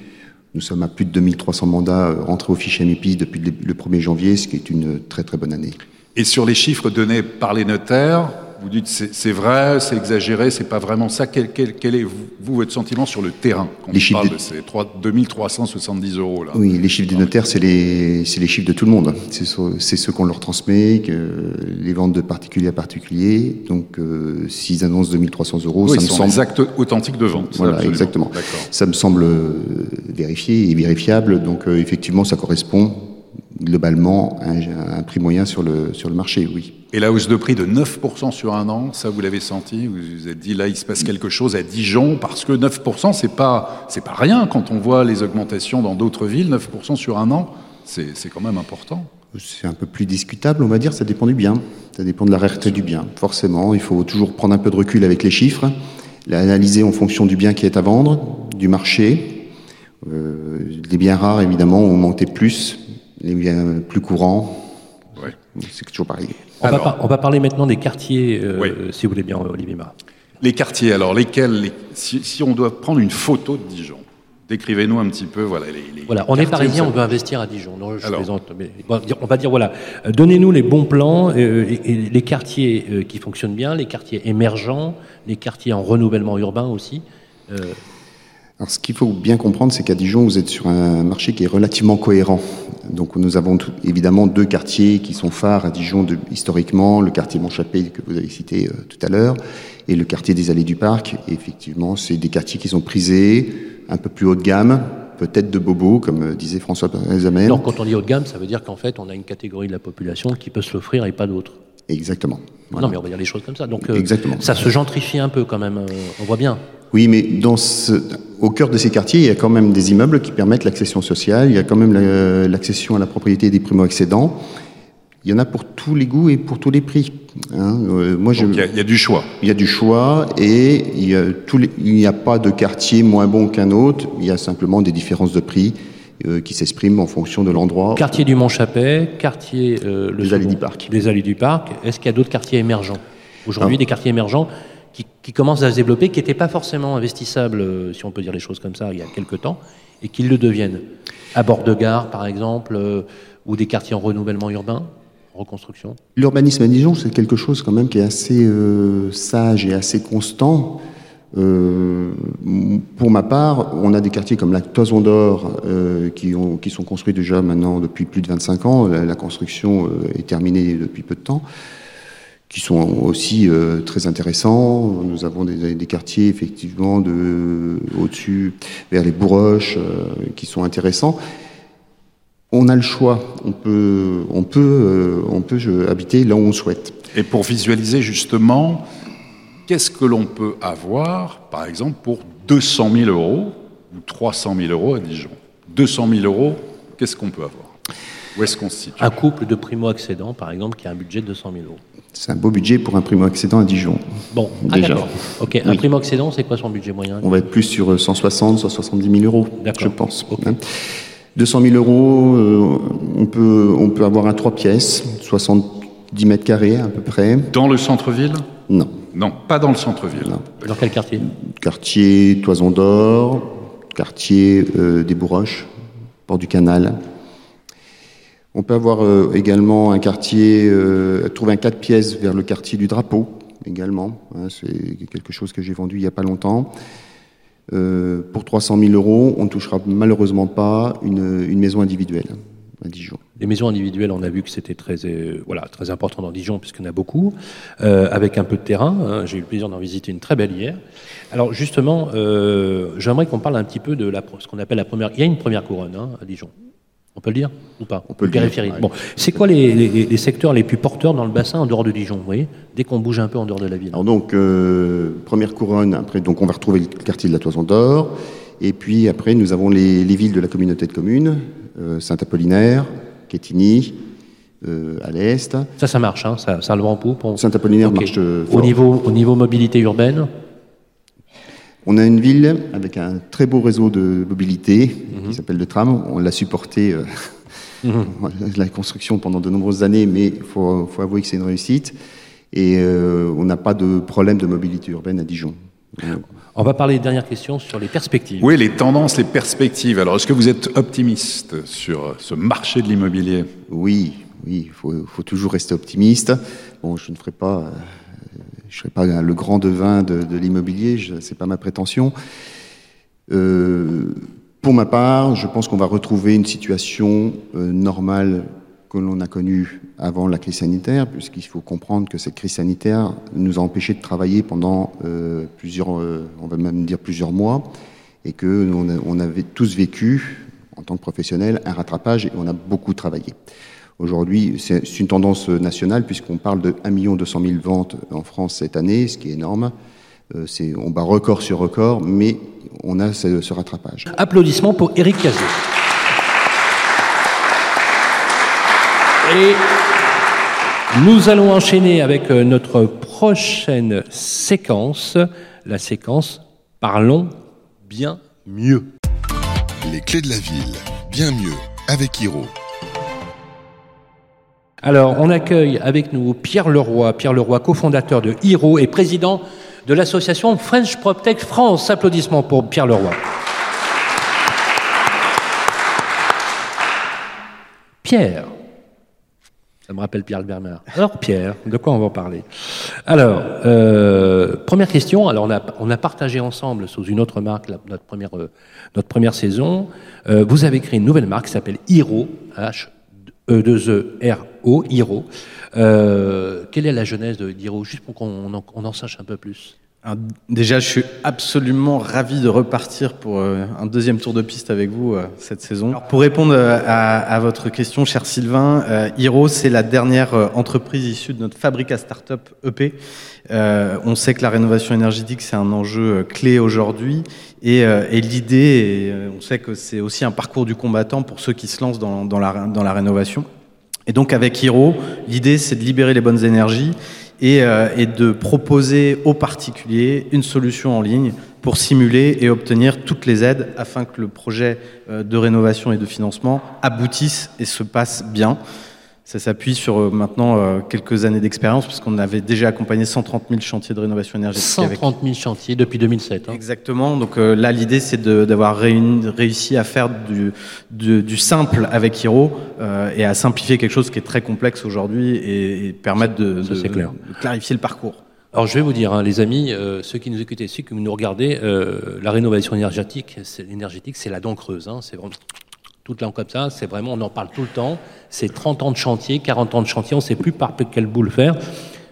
Nous sommes à plus de 2300 mandats euh, rentrés au fichier MIPI depuis le 1er janvier, ce qui est une très très bonne année. Et sur les chiffres donnés par les notaires, vous dites c'est vrai, c'est exagéré, c'est pas vraiment ça. Quel, quel- quel est vous, vous, votre sentiment sur le terrain quand Les on chiffres parle de- de ces 3 2370 euros là? Oui, les chiffres des notaires, c'est les, c'est les chiffres de tout le monde. C'est ce- c'est ceux qu'on leur transmet, que les ventes de particulier à particulier. Donc, euh, s'ils annoncent 2300 euros, Oui, ça me semble. les actes authentiques de vente. Voilà, absolument. exactement. Ça me semble vérifié et vérifiable. Donc, euh, effectivement, ça correspond globalement un, prix moyen sur le, sur le marché, oui. Et la hausse de prix de 9% sur un an, ça vous l'avez senti? Vous vous êtes dit là il se passe quelque chose à Dijon parce que 9% c'est pas c'est pas rien quand on voit les augmentations dans d'autres villes. 9% sur un an, c'est quand même important. C'est un peu plus discutable, on va dire, ça dépend du bien. Ça dépend de la rareté du bien. Forcément, il faut toujours prendre un peu de recul avec les chiffres, l'analyser en fonction du bien qui est à vendre, du marché. Euh, les biens rares, évidemment, ont monté plus, les biens plus courants, Ouais. c'est toujours pareil. on va, Alors. par- on va parler maintenant des quartiers, euh, Oui. si vous voulez bien, Olivier Marat. Les quartiers, alors lesquels les- si, si on doit prendre une photo de Dijon, décrivez-nous un petit peu voilà les, les Voilà, on est parisien, on veut investir à Dijon. Non, je Alors. plaisante, mais on va dire, on va dire, voilà, euh, donnez-nous les bons plans, euh, et, et les quartiers euh, qui fonctionnent bien, les quartiers émergents, les quartiers en renouvellement urbain aussi. Euh, Alors, ce qu'il faut bien comprendre, c'est qu'à Dijon, vous êtes sur un marché qui est relativement cohérent. Donc, nous avons tout- évidemment deux quartiers qui sont phares à Dijon de- historiquement, le quartier Montchappé que vous avez cité euh, tout à l'heure, et le quartier des Allées du Parc. Et effectivement, c'est des quartiers qui sont prisés, un peu plus haut de gamme, peut-être de bobos, comme euh, disait François Zamel. non, quand on dit haut de gamme, ça veut dire qu'en fait, on a une catégorie de la population qui peut se l'offrir et pas d'autres. Exactement. Voilà. Non, mais on va dire les choses comme ça. Donc, euh, Exactement. ça se gentrifie un peu quand même. euh, on voit bien. Oui, mais dans ce, au cœur de ces quartiers, il y a quand même des immeubles qui permettent l'accession sociale, il y a quand même la- l'accession à la propriété des primo-accédants. Il y en a pour tous les goûts et pour tous les prix. hein. Euh, moi, je, il y, a- il y a du choix. il y a du choix et il a n'y a pas de quartier moins bon qu'un autre. Il y a simplement des différences de prix euh, qui s'expriment en fonction de l'endroit. Quartier du Mont-Chapet, quartier euh, le Des Allées du Parc. Des allées du parc. Est-ce qu'il y a d'autres quartiers émergents? Aujourd'hui, des quartiers émergents qui, commencent à se développer, qui n'étaient pas forcément investissables, euh, si on peut dire les choses comme ça, il y a quelques temps, et qui le deviennent À bord de gare, par exemple, euh, ou des quartiers en renouvellement urbain, reconstruction. L'urbanisme à Dijon, c'est quelque chose quand même qui est assez euh, sage et assez constant. Pour ma part, on a des quartiers comme la Toison d'Or qui, ont- qui sont construits déjà maintenant depuis plus de 25 ans. La, construction est terminée depuis peu de temps, qui sont aussi euh, très intéressants. Nous avons des, quartiers effectivement de au-dessus vers les Bourroches euh, qui sont intéressants. On a le choix. On peut, on peut, euh, on peut habiter là où on souhaite. Et pour visualiser justement, qu'est-ce que l'on peut avoir, par exemple, pour 200 000 euros ou 300 000 euros à Dijon? 200 000 euros, qu'est-ce qu'on peut avoir? Où est-ce qu'on se situe Un couple de primo-accédants, par exemple, qui a un budget de 200 000 euros. C'est un beau budget pour un primo-accédant à Dijon. Bon, ah, Déjà. d'accord. Ok, un Oui. primo-accédant, c'est quoi son budget moyen On va être plus sur euh, 160, 170 000 euros, D'accord. je pense. Ok. Hein. 200 000 euros, euh, on, peut, on peut avoir un 3 pièces, 70 mètres carrés à peu près. Dans le centre-ville Non. Non, pas dans le centre-ville. Non. Dans quel quartier Quartier Toison d'Or, quartier euh, des Bourroches, bord du canal. On peut avoir euh, également un quartier, euh, trouver un 4 pièces vers le quartier du Drapeau également. hein, c'est quelque chose que j'ai vendu il n'y a pas longtemps. Euh, pour 300 000 euros, on ne touchera malheureusement pas une, maison individuelle à Dijon. Les maisons individuelles, on a vu que c'était très, important dans Dijon, en a beaucoup, avec un peu de terrain. hein. J'ai eu le plaisir d'en visiter une très belle hier. Alors justement, j'aimerais qu'on parle un petit peu de la, ce qu'on appelle la première. Il y a une première couronne hein, à Dijon. On peut le dire ou pas On peut le dire, Périphérie. ouais. Bon, c'est quoi les, les- les secteurs les plus porteurs dans le bassin en dehors de Dijon Vous voyez, dès qu'on bouge un peu en dehors de la ville? Alors donc, euh, première couronne, après, donc on va retrouver le quartier de la Toison d'Or. Et puis après, nous avons les, les villes de la communauté de communes, euh, Saint-Apollinaire, Quetigny, euh, à l'est. Ça, ça marche, hein, ça, ça le vent en poupe. On- Saint-Apollinaire marche euh, Au fort. niveau, au niveau mobilité urbaine, On a une ville avec un très beau réseau de mobilité Mhm. qui s'appelle le tram. On l'a supporté, euh, (laughs) (laughs) la construction pendant de nombreuses années, mais il faut, faut avouer que c'est une réussite. Et euh, on n'a pas de problème de mobilité urbaine à Dijon. Euh, on va parler dernière question sur les perspectives. Oui, les tendances, les perspectives. Alors, est-ce que vous êtes optimiste sur ce marché de l'immobilier? Oui, oui, il faut, faut toujours rester optimiste. Bon, je ne ferai pas, je serai pas le grand devin de, l'immobilier, je- c'est pas ma prétention. Euh, pour ma part, je pense qu'on va retrouver une situation euh, normale que l'on a connue avant la crise sanitaire, puisqu'il faut comprendre que cette crise sanitaire nous a empêchés de travailler pendant euh, plusieurs, on va même dire plusieurs mois, et que on, a- on avait tous vécu en tant que professionnels un rattrapage et on a beaucoup travaillé. Aujourd'hui, c'est une tendance nationale puisqu'on parle de 1 200 000 ventes en France cette année, ce qui est énorme. Euh, on bat record sur record, mais on a ce, ce rattrapage. Applaudissements pour Éric Cazot. Et nous allons enchaîner avec euh, notre prochaine séquence, la séquence Parlons bien mieux. Les clés de la ville, bien mieux, avec Hiro. Alors, on accueille avec nous Pierre Leroy, Pierre Leroy, cofondateur de Hiro et président de l'association French PropTech France. Applaudissements pour Pierre Leroy. Pierre. Ça me rappelle Pierre Bernard. Alors Pierre, de quoi on va parler? Alors, euh, première question. Alors on a, partagé ensemble sous une autre marque la- notre première, euh, notre première saison. Euh, vous avez créé une nouvelle marque qui s'appelle Hiro, H E 2 E Hiro. Euh, quelle est la genèse de d'Hiro Juste pour qu'on en, on en sache un peu plus? Déjà, je suis absolument ravi de repartir pour euh, un deuxième tour de piste avec vous euh, cette saison. Alors, pour répondre euh, à, à votre question, cher Sylvain, euh, Hiro, c'est la dernière entreprise issue de notre Fabrica Startup EP. Euh, on sait que la rénovation énergétique, c'est un enjeu clé aujourd'hui. Et, euh, et l'idée, on sait que c'est aussi un parcours du combattant pour ceux qui se lancent dans, dans, la, dans la rénovation. Et donc avec Hiro, l'idée c'est de libérer les bonnes énergies et, euh, et de proposer aux particuliers une solution en ligne pour simuler et obtenir toutes les aides afin que le projet euh, de rénovation et de financement aboutisse et se passe bien. Ça s'appuie sur euh, maintenant euh, quelques années d'expérience, puisqu'on avait déjà accompagné 130 000 chantiers de rénovation énergétique. 130 000 chantiers depuis 2007. Hein. Exactement. Donc euh, là, l'idée, c'est d'avoir réussi à faire du, du, du, simple avec Hiro euh, et à simplifier quelque chose qui est très complexe aujourd'hui et, et, permettre de, de, de, clarifier le parcours. Alors je vais vous dire, hein, les amis, euh, ceux qui nous écoutez, ceux qui nous regardez, la rénovation énergétique, c'est énergétique, c'est la dent creuse. Hein, c'est vraiment toute là comme ça, c'est vraiment, on en parle tout le temps. C'est 30 ans de chantier, 40 ans de chantier, on ne sait plus par quelle boule faire.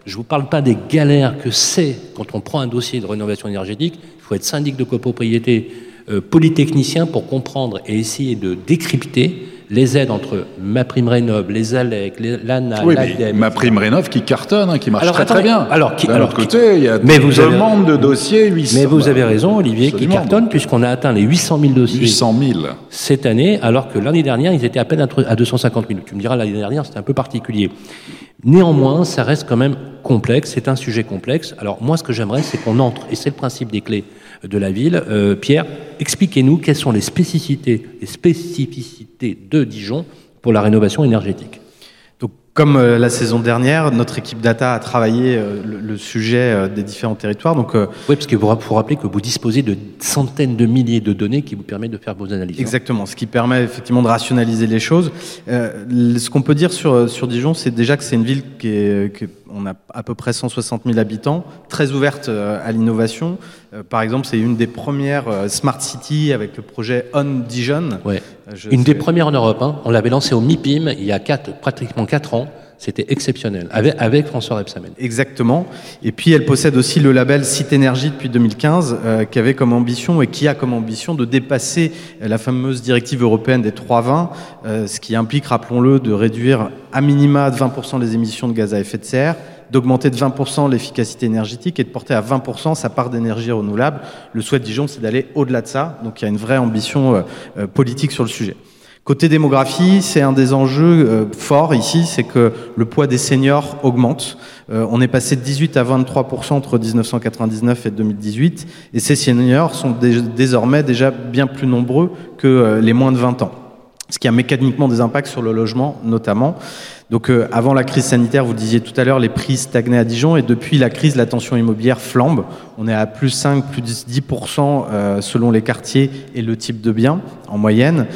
Je ne vous parle pas des galères que c'est quand on prend un dossier de rénovation énergétique. Il faut être syndic de copropriété, euh, polytechnicien pour comprendre et essayer de décrypter les aides entre ma prime rénov, les ALEC, l'ANA, oui, l'ADEME. Ma prime rénov qui cartonne, hein, qui marche alors, très attendez, très bien. Alors, qui, alors, côté, il y a mais vous avez, de dossiers 800. Mais vous avez raison, Olivier, Absolument. qui cartonne puisqu'on a atteint les 800 000 dossiers 800 000. cette année, alors que l'année dernière, ils étaient à peine à 250 000. Tu me diras, l'année dernière, c'était un peu particulier. Néanmoins, ça reste quand même complexe, c'est un sujet complexe. Alors moi, ce que j'aimerais, c'est qu'on entre, et c'est le principe des clés de la ville. Euh, Pierre, expliquez-nous quelles sont les spécificités, les spécificités de Dijon pour la rénovation énergétique. Donc, comme euh, la saison dernière, notre équipe data a travaillé euh, le, le, sujet des différents territoires. Donc, oui, parce qu'il faut rappeler que vous disposez de centaines de milliers de données qui vous permettent de faire vos analyses. Exactement, ce qui permet effectivement de rationaliser les choses. ce qu'on peut dire sur, sur Dijon, c'est déjà que c'est une ville qui est, qui est on a à peu près 160 000 habitants, très ouverte à l'innovation. Par exemple, c'est une des premières smart cities avec le projet On Dijon. Ouais. Une sais... des premières en Europe. Hein. On l'avait lancé au MIPIM il y a quatre, pratiquement 4 ans. C'était exceptionnel, avec, François Rebsamen. Exactement. Et puis elle possède aussi le label Site Énergie depuis 2015, euh, qui avait comme ambition et qui a comme ambition de dépasser la fameuse directive européenne des 320, euh, ce qui implique, rappelons-le, de réduire à minima de 20% les émissions de gaz à effet de serre, d'augmenter de 20% l'efficacité énergétique et de porter à 20% sa part d'énergie renouvelable. Le souhait de Dijon, c'est d'aller au-delà de ça. Donc il y a une vraie ambition euh, politique sur le sujet. Côté démographie, c'est un des enjeux euh, forts ici, c'est que le poids des seniors augmente. Euh, on est passé de 18 à 23% entre 1999 et 2018, et ces seniors sont dé désormais déjà bien plus nombreux que euh, les moins de 20 ans, ce qui a mécaniquement des impacts sur le logement notamment. Donc avant la crise sanitaire, vous disiez tout à l'heure, les prix stagnaient à Dijon et depuis la crise, la tension immobilière flambe. On est à plus 5, plus 10% euh, selon les quartiers et le type de bien en moyenne.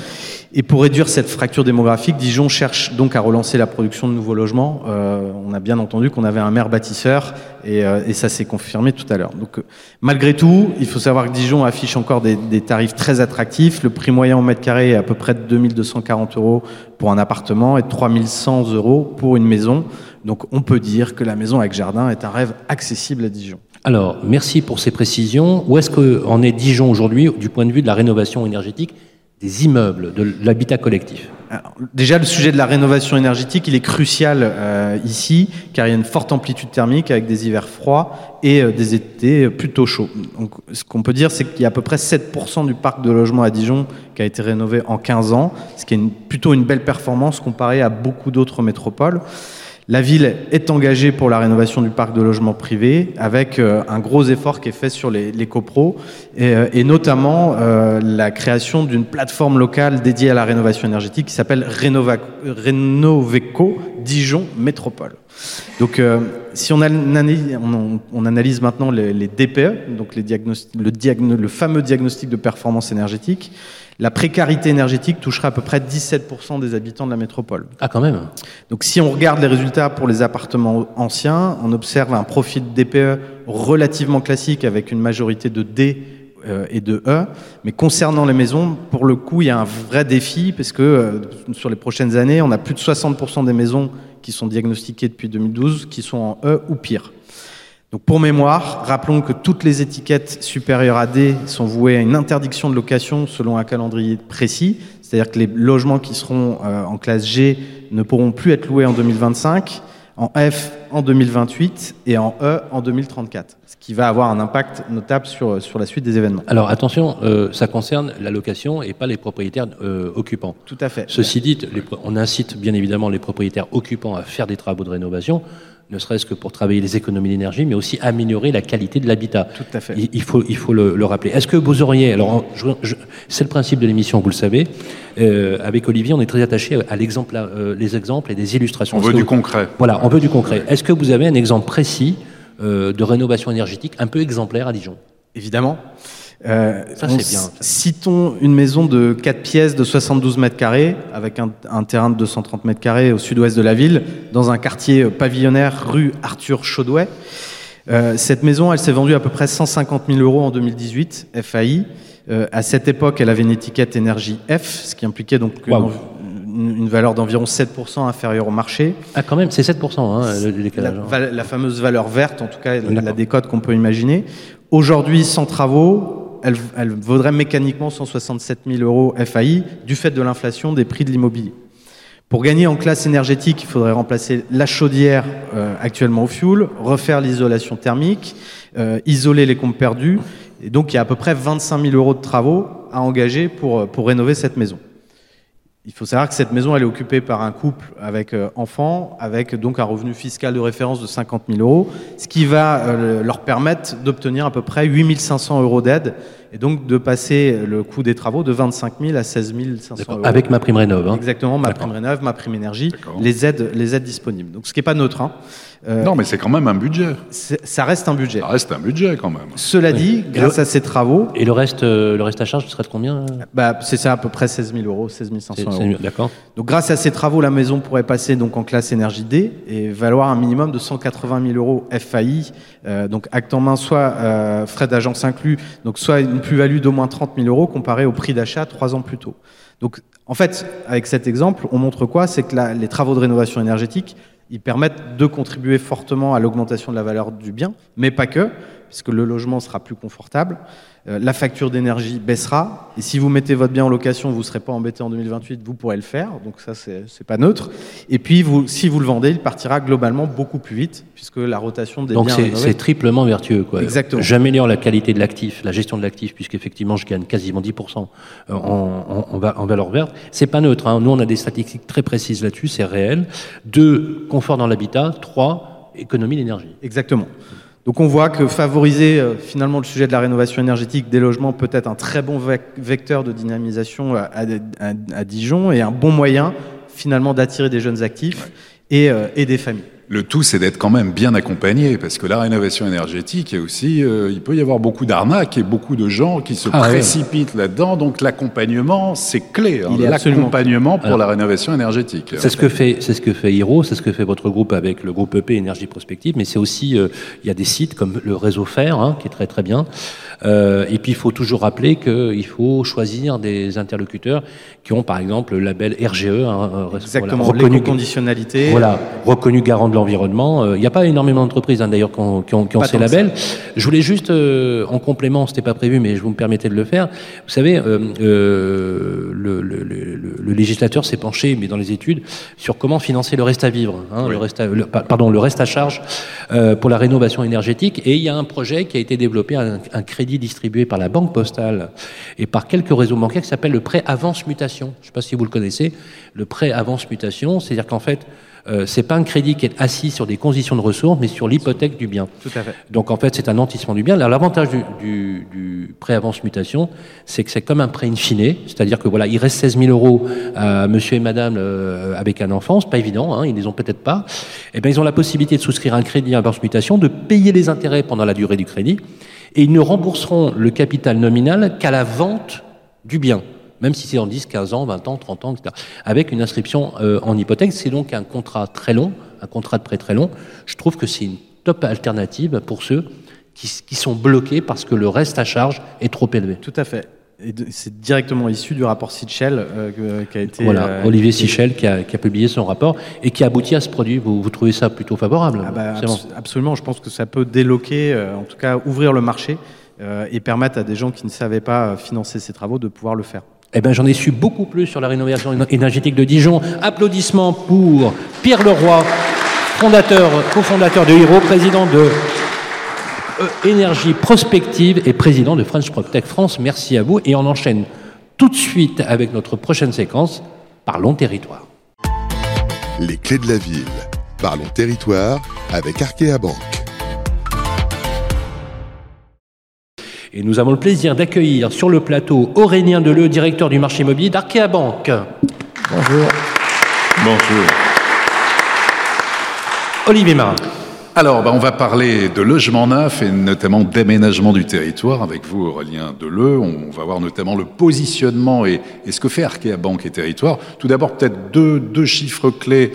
Et pour réduire cette fracture démographique, Dijon cherche donc à relancer la production de nouveaux logements. Euh, on a bien entendu qu'on avait un maire bâtisseur et, euh, et ça s'est confirmé tout à l'heure. Donc euh, malgré tout, il faut savoir que Dijon affiche encore des, des, tarifs très attractifs. Le prix moyen au mètre carré est à peu près de 2240 euros pour un appartement et de 3100 euros pour une maison. Donc on peut dire que la maison avec jardin est un rêve accessible à Dijon. Alors, merci pour ces précisions. Où est-ce qu'en est Dijon aujourd'hui du point de vue de la rénovation énergétique des immeubles, de l'habitat collectif Déjà, le sujet de la rénovation énergétique, il est crucial euh, ici, car il y a une forte amplitude thermique avec des hivers froids et euh, des étés plutôt chauds. Donc, ce qu'on peut dire, c'est qu'il y a à peu près 7% du parc de logements à Dijon qui a été rénové en 15 ans, ce qui est une, plutôt une belle performance comparée à beaucoup d'autres métropoles. La ville est engagée pour la rénovation du parc de logements privés avec euh, un gros effort qui est fait sur les, copros et, euh, notamment euh, la création d'une plateforme locale dédiée à la rénovation énergétique qui s'appelle Renova, Renoveco Dijon Métropole. Donc, si on analyse, maintenant les, DPE, donc le fameux diagnostic de performance énergétique, la précarité énergétique touchera à peu près 17% des habitants de la métropole. Ah, quand même. Donc, si on regarde les résultats pour les appartements anciens, on observe un profil de DPE relativement classique avec une majorité de D euh, et de E. Mais concernant les maisons, pour le coup, il y a un vrai défi parce que euh, sur les prochaines années, on a plus de 60% des maisons qui sont diagnostiquées depuis 2012 qui sont en E ou pire. Donc pour mémoire, rappelons que toutes les étiquettes supérieures à D sont vouées à une interdiction de location selon un calendrier précis, c'est-à-dire que les logements qui seront euh, en classe G ne pourront plus être loués en 2025, en F en 2028 et en E en 2034, ce qui va avoir un impact notable sur, sur la suite des événements. Alors attention, euh, ça concerne la location et pas les propriétaires euh, occupants. Tout à fait. Ceci dit, les, on incite bien évidemment les propriétaires occupants à faire des travaux de rénovation. Ne serait-ce que pour travailler les économies d'énergie, mais aussi améliorer la qualité de l'habitat. Tout à fait. Il, il faut, il faut le, le rappeler. Est-ce que vous auriez, alors je- je- c'est le principe de l'émission, vous le savez, euh, avec Olivier, on est très attaché à l'exemple, euh, les exemples et des illustrations. On veut du vous- concret. Voilà, on veut du concret. Est-ce que vous avez un exemple précis euh, de rénovation énergétique un peu exemplaire à Dijon? Évidemment. Euh, Ça, on bien. Citons une maison de 4 pièces de 72 mètres carrés, avec un, un terrain de 230 mètres carrés au sud-ouest de la ville, dans un quartier pavillonnaire rue Arthur Chaudouet. Euh, cette maison, elle s'est vendue à peu près 150 000 euros en 2018, FAI. Euh, à cette époque, elle avait une étiquette énergie F, ce qui impliquait donc une, Waouh. une- une valeur d'environ 7% inférieure au marché. Ah, quand même, c'est 7%, hein, le, le La, décalage. hein. la fameuse valeur verte, en tout cas, la décote qu'on peut imaginer. Aujourd'hui, sans travaux, elle, vaudrait mécaniquement 167 000 euros FAI du fait de l'inflation des prix de l'immobilier. Pour gagner en classe énergétique, il faudrait remplacer la chaudière euh, actuellement au fioul, refaire l'isolation thermique, euh, isoler les comptes perdus. Et donc, il y a à peu près 25 000 euros de travaux à engager pour, euh, pour rénover cette maison. Il faut savoir que cette maison, elle est occupée par un couple avec euh, enfants, avec donc un revenu fiscal de référence de 50 000 euros, ce qui va euh, leur permettre d'obtenir à peu près 8 500 euros d'aide et donc de passer le coût des travaux de 25 000 à 16 500 D'accord. euros. Avec ma prime rénov. Hein. Exactement, ma prime rénov, ma prime énergie, les aides, les aides disponibles. Donc ce qui n'est pas neutre. Hein. Euh, Non, mais c'est quand même un budget. ça reste un budget. Ça reste un budget quand même. Cela dit, grâce à ces travaux, Et le reste, euh, le reste à charge serait de combien euh bah, c'est ça à peu près 16 000 euros, 16 500 C'est- euros. D'accord. Donc grâce à ces travaux, la maison pourrait passer donc en classe énergie D et valoir un minimum de 180 000 euros FAI, euh, donc acte en main, soit euh, frais d'agence inclus, donc soit une plus-value d'au moins 30 000 euros comparé au prix d'achat trois ans plus tôt. Donc en fait, avec cet exemple, on montre quoi? C'est que la- les travaux de rénovation énergétique, ils permettent de contribuer fortement à l'augmentation de la valeur du bien, mais pas que, puisque le logement sera plus confortable. Euh, la facture d'énergie baissera. Et si vous mettez votre bien en location, vous ne serez pas embêté en 2028, vous pourrez le faire. Donc ça, c'est pas neutre. Et puis, vous, si vous le vendez, il partira globalement beaucoup plus vite, puisque la rotation des Donc biens rénovés- c'est triplement vertueux. Quoi. Exactement. J'améliore la qualité de l'actif, la gestion de l'actif, puisqu'effectivement je gagne quasiment 10% en, en, en va- en valeur verte. C'est pas neutre. Hein. Nous, on a des statistiques très précises là-dessus, c'est réel. Deux, confort dans l'habitat. Trois, économie d'énergie. Exactement. Donc on voit que favoriser euh, finalement le sujet de la rénovation énergétique des logements peut être un très bon vec- vecteur de dynamisation à, à- Dijon et un bon moyen finalement d'attirer des jeunes actifs et, euh, et des familles. Le tout, c'est d'être quand même bien accompagné, parce que la rénovation énergétique, est aussi, euh, il peut y avoir beaucoup d'arnaques et beaucoup de gens qui se Ah ouais. précipitent là-dedans. Donc l'accompagnement, c'est clé. hein, Il absolument l'accompagnement pour Alors, la rénovation énergétique. C'est ce que fait, c'est ce que fait Hiro, c'est ce que fait votre groupe avec le groupe EP Énergie Prospective, mais c'est aussi, euh, il y a des sites comme le réseau Fer, hein, qui est très très bien. Euh, et puis il faut toujours rappeler qu'il faut choisir des interlocuteurs qui ont par exemple le label RGE, hein, Exactement, voilà, reconnu, l'éco-conditionnalité. voilà, reconnu garant de l'environnement. Euh, Il n'y a pas énormément d'entreprises hein, d'ailleurs qui ont, qui ont- qui ont Pas ces labels. Je voulais juste, euh, en complément, c'était pas prévu, mais je vous me permettez de le faire. Vous savez, euh, euh, le, le- le- le- le législateur s'est penché, mais dans les études, sur comment financer le reste à vivre, hein, Oui. le reste à, pardon, le reste à charge pour la rénovation énergétique. Et il y a un projet qui a été développé, un, un crédit distribué par la Banque Postale et par quelques réseaux bancaires qui s'appelle le prêt avance mutation. Je ne sais pas si vous le connaissez. Le prêt avance mutation, c'est-à-dire qu'en fait, euh, c'est pas un crédit qui est assis sur des conditions de ressources, mais sur l'hypothèque du bien. Tout à fait. Donc en fait, c'est un nantissement du bien. L'avantage du, du, du prêt avance mutation, c'est que c'est comme un prêt in fine, c'est-à-dire que voilà, il reste 16 000 euros à monsieur et madame euh, avec un enfant, c'est pas évident, hein, ils les ont peut-être pas. Eh bien, ils ont la possibilité de souscrire un crédit à avance mutation, de payer les intérêts pendant la durée du crédit, et ils ne rembourseront le capital nominal qu'à la vente du bien. Même si c'est dans 10, 15 ans, 20 ans, 30 ans, etc. Avec une inscription euh, en hypothèque, c'est donc un contrat très long, un contrat de prêt très long. Je trouve que c'est une top alternative pour ceux qui, qui sont bloqués parce que le reste à charge est trop élevé. Tout à fait. C'est directement issu du rapport Sitchell euh, qui a été. Voilà, euh, Olivier Sichel qui a, qui a publié son rapport et qui a abouti à ce produit. Vous, vous trouvez ça plutôt favorable Ah bah, Absolument, je pense que ça peut déloquer, euh, en tout cas ouvrir le marché et permettre à des gens qui ne savaient pas financer ces travaux de pouvoir le faire. Eh ben, j'en ai su beaucoup plus sur la rénovation éner- énergétique de Dijon. Applaudissements pour Pierre Leroy, fondateur, cofondateur de Hiro, président de euh, Énergie Prospective et président de French Protect France. Merci à vous. Et on enchaîne tout de suite avec notre prochaine séquence. Parlons territoire. Les clés de la ville. Parlons territoire avec Arkea Banque. Et nous avons le plaisir d'accueillir sur le plateau Aurélien Deleu, directeur du marché immobilier d'Arkea Banque. Bonjour. Bonjour. Olivier Marin. Alors, bah, on va parler de logement neuf et notamment d'aménagement du territoire avec vous, Aurélien Deleu. On va voir notamment le positionnement et, et ce que fait Arkea Banque et Territoire. Tout d'abord, peut-être deux, deux chiffres clés.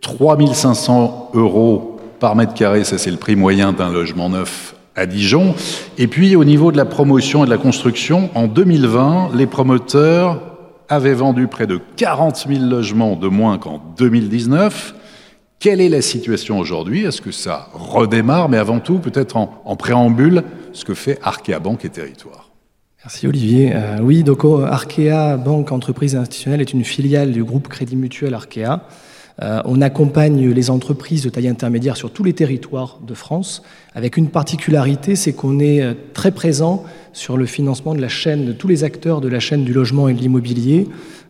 3500 euros par mètre carré, ça c'est le prix moyen d'un logement neuf à Dijon. Et puis au niveau de la promotion et de la construction, en 2020, les promoteurs avaient vendu près de 40 000 logements de moins qu'en 2019. Quelle est la situation aujourd'hui? Est-ce que ça redémarre? Mais avant tout, peut-être en, préambule, ce que fait Arkea Banque et Territoire. Merci Olivier. Euh, oui, donc Arkea Banque Entreprise Institutionnelle est une filiale du groupe Crédit Mutuel Arkea. Euh, on accompagne les entreprises de taille intermédiaire sur tous les territoires de France, avec une particularité, c'est qu'on est euh, très présent sur le financement de la chaîne, de tous les acteurs de la chaîne du logement et de l'immobilier,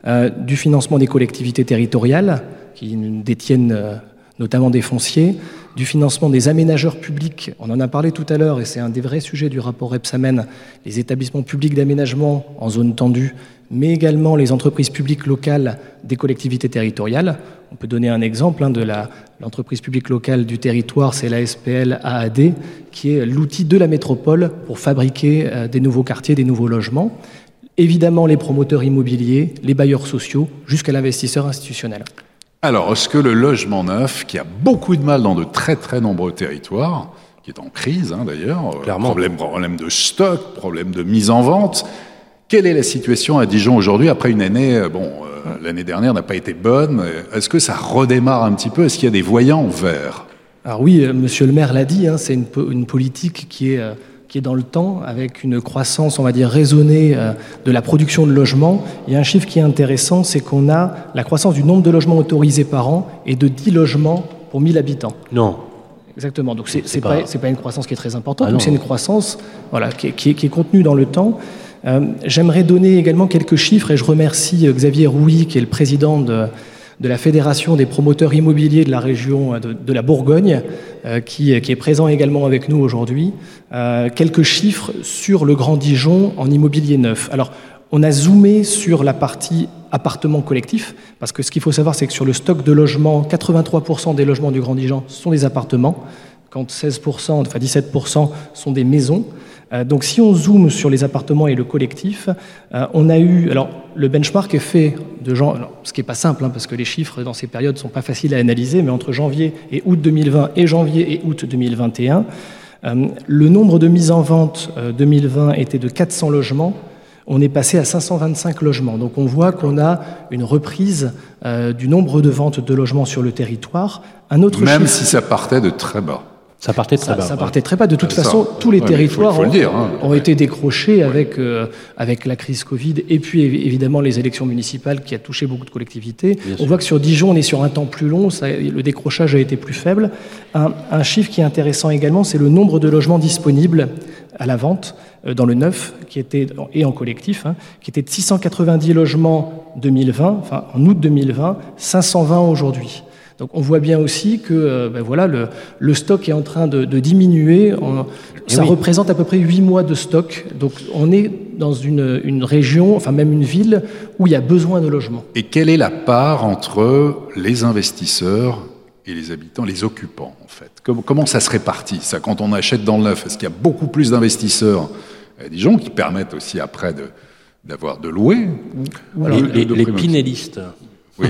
euh, du financement des collectivités territoriales, qui détiennent notamment des fonciers, du financement des aménageurs publics. On en a parlé tout à l'heure et c'est un des vrais sujets du rapport Epsamen, les établissements publics d'aménagement en zone tendue, mais également les entreprises publiques locales des collectivités territoriales. On peut donner un exemple hein, de l'entreprise publique locale du territoire, c'est la SPL AAD, qui est l'outil de la métropole pour fabriquer euh, des nouveaux quartiers, des nouveaux logements. Évidemment, les promoteurs immobiliers, les bailleurs sociaux, jusqu'à l'investisseur institutionnel. Alors, est-ce que le logement neuf, qui a beaucoup de mal dans de très très nombreux territoires, qui est en crise hein, d'ailleurs, problème, problème de stock, problème de mise en vente, quelle est la situation à Dijon aujourd'hui après une année, bon, euh, l'année dernière n'a pas été bonne. Est-ce que ça redémarre un petit peu? Est-ce qu'il y a des voyants verts? Alors oui, euh, Monsieur le maire l'a dit, hein, c'est une, une, politique qui est, euh, qui est dans le temps, avec une croissance, on va dire, raisonnée euh, de la production de logements. Il y a un chiffre qui est intéressant, c'est qu'on a la croissance du nombre de logements autorisés par an et de 10 logements pour 1000 habitants. Non. Exactement. Donc c'est pas, pas, pas une croissance qui est très importante, ah mais c'est une croissance voilà, qui, est, qui, est, qui est contenue dans le temps. Euh, J'aimerais donner également quelques chiffres et je remercie Xavier Rouy, qui est le président de, la Fédération des promoteurs immobiliers de la région de, de la Bourgogne, euh, qui, est présent également avec nous aujourd'hui. Euh, quelques chiffres sur le Grand Dijon en immobilier neuf. Alors, on a zoomé sur la partie appartements collectifs, parce que ce qu'il faut savoir, c'est que sur le stock de logements, 83% des logements du Grand Dijon sont des appartements, quand 16%, enfin 17% sont des maisons. Euh, donc si on zoome sur les appartements et le collectif, euh, on a eu, alors le benchmark est fait de gens, ce qui n'est pas simple, hein, parce que les chiffres dans ces périodes ne sont pas faciles à analyser, mais entre janvier et août 2020 et janvier et août 2021, euh, le nombre de mises en vente 2020 était de 400 logements, on est passé à 525 logements. Donc on voit qu'on a une reprise euh, du nombre de ventes de logements sur le territoire. Un autre Même chiffre, si ça partait de très bas. Ça partait très ça, bas. ça partait très bas. De toute Ça, façon, tous les ouais, territoires faut- faut le dire, hein. ont, ont été décrochés avec, euh, avec la crise Covid et puis évi- évidemment les élections municipales qui a touché beaucoup de collectivités. Bien on sûr. voit que sur Dijon, on est sur un temps plus long, ça- le décrochage a été plus faible. Un, un chiffre qui est intéressant également, c'est le nombre de logements disponibles à la vente euh, dans le neuf qui était, et en collectif, hein, qui était de 690 logements 2020, enfin en août 2020, 520 aujourd'hui. Donc on voit bien aussi que euh, ben voilà, le, le stock est en train de, de diminuer. On- ça oui. représente à peu près 8 mois de stock. Donc on est dans une, une région, enfin même une ville, où il y a besoin de logements. Et quelle est la part entre les investisseurs et les habitants, les occupants en fait? Comment, comment ça se répartit ça? Quand on achète dans le neuf Est-ce qu'il y a beaucoup plus d'investisseurs? À Dijon qui permettent aussi après de d'avoir de louer ou Les, les, les pinellistes. Oui.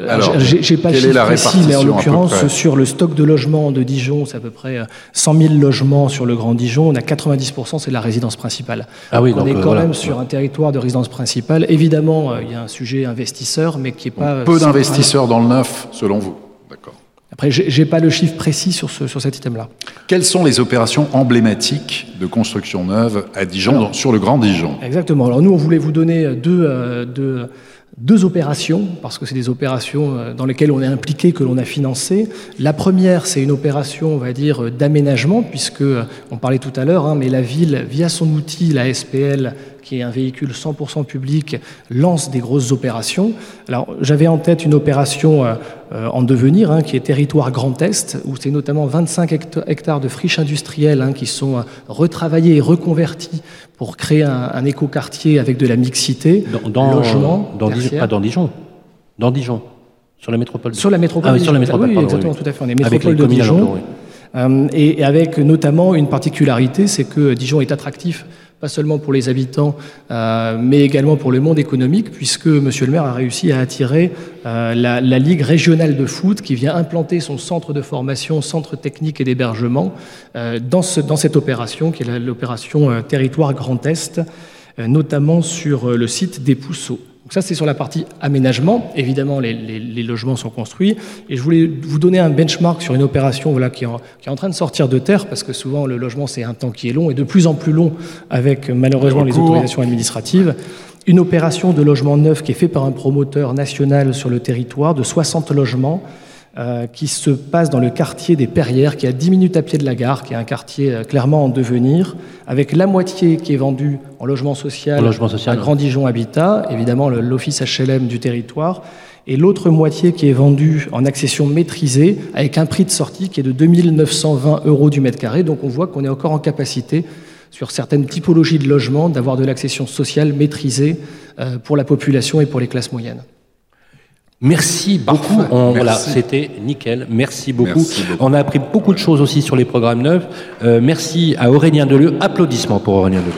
Euh, Alors, j'ai j'ai pas le quelle est chiffre la précis, mais en l'occurrence, sur le stock de logements de Dijon, c'est à peu près euh, 100 000 logements sur le Grand Dijon. On a 90%, c'est de la résidence principale. Ah oui, on donc, est euh, quand voilà. même sur un territoire de résidence principale. Évidemment, euh, il y a un sujet investisseur, mais qui est pas... Peu d'investisseurs dans le neuf, selon vous D'accord. Après, j'ai j'ai pas le chiffre précis sur, ce, sur cet item-là. Quelles sont les opérations emblématiques de construction neuve à Dijon, sur le Grand Dijon? Exactement. Alors nous, on voulait vous donner euh, deux, euh, deux, deux opérations, parce que c'est des opérations euh, dans lesquelles on est impliqué, que l'on a financé. La première, c'est une opération, on va dire, euh, d'aménagement, puisque euh, on parlait tout à l'heure, hein, mais la ville, via son outil, la SPL, qui est un véhicule 100% public, lance des grosses opérations. Alors j'avais en tête une opération en devenir, hein, qui est Territoire Grand Est, où c'est notamment 25 hectares de friches industrielles hein, qui sont retravaillés et reconvertis pour créer un, écoquartier avec de la mixité, dans, dans logement, dans Dijon, pas dans Dijon, dans Dijon, sur la métropole. Sur la métropole. Ah, sur la métropole. Oui, exactement, tout à fait. On est métropole de Dijon. Euh, et, avec notamment une particularité, c'est que Dijon est attractif pas seulement pour les habitants, euh, mais également pour le monde économique, puisque M. le maire a réussi à attirer euh, la, Ligue régionale de foot qui vient implanter son centre de formation, centre technique et d'hébergement dans, dans, cette opération, qui est l'opération Territoire Grand Est, notamment sur le site des Pousseaux. Donc ça, c'est sur la partie aménagement. Évidemment, les, logements sont construits. Et je voulais vous donner un benchmark sur une opération voilà, qui, est en, qui est en train de sortir de terre, parce que souvent, le logement, c'est un temps qui est long, et de plus en plus long avec, malheureusement, les autorisations administratives. Une opération de logement neuf qui est faite par un promoteur national sur le territoire de 60 logements euh, qui se passe dans le quartier des Perrières, qui est à 10 minutes à pied de la gare, qui est un quartier euh, clairement en devenir, avec la moitié qui est vendue en logement social, logement social à Grand Dijon Habitat, évidemment l'office HLM du territoire, et l'autre moitié qui est vendue en accession maîtrisée, avec un prix de sortie qui est de 2920 euros du mètre carré. Donc on voit qu'on est encore en capacité sur certaines typologies de logements d'avoir de l'accession sociale maîtrisée euh, pour la population et pour les classes moyennes. Merci beaucoup. voilà, c'était nickel. Merci beaucoup. On a appris beaucoup de choses aussi sur les programmes neufs. Euh, merci à Aurélien Deleu. Applaudissements pour Aurélien Deleu.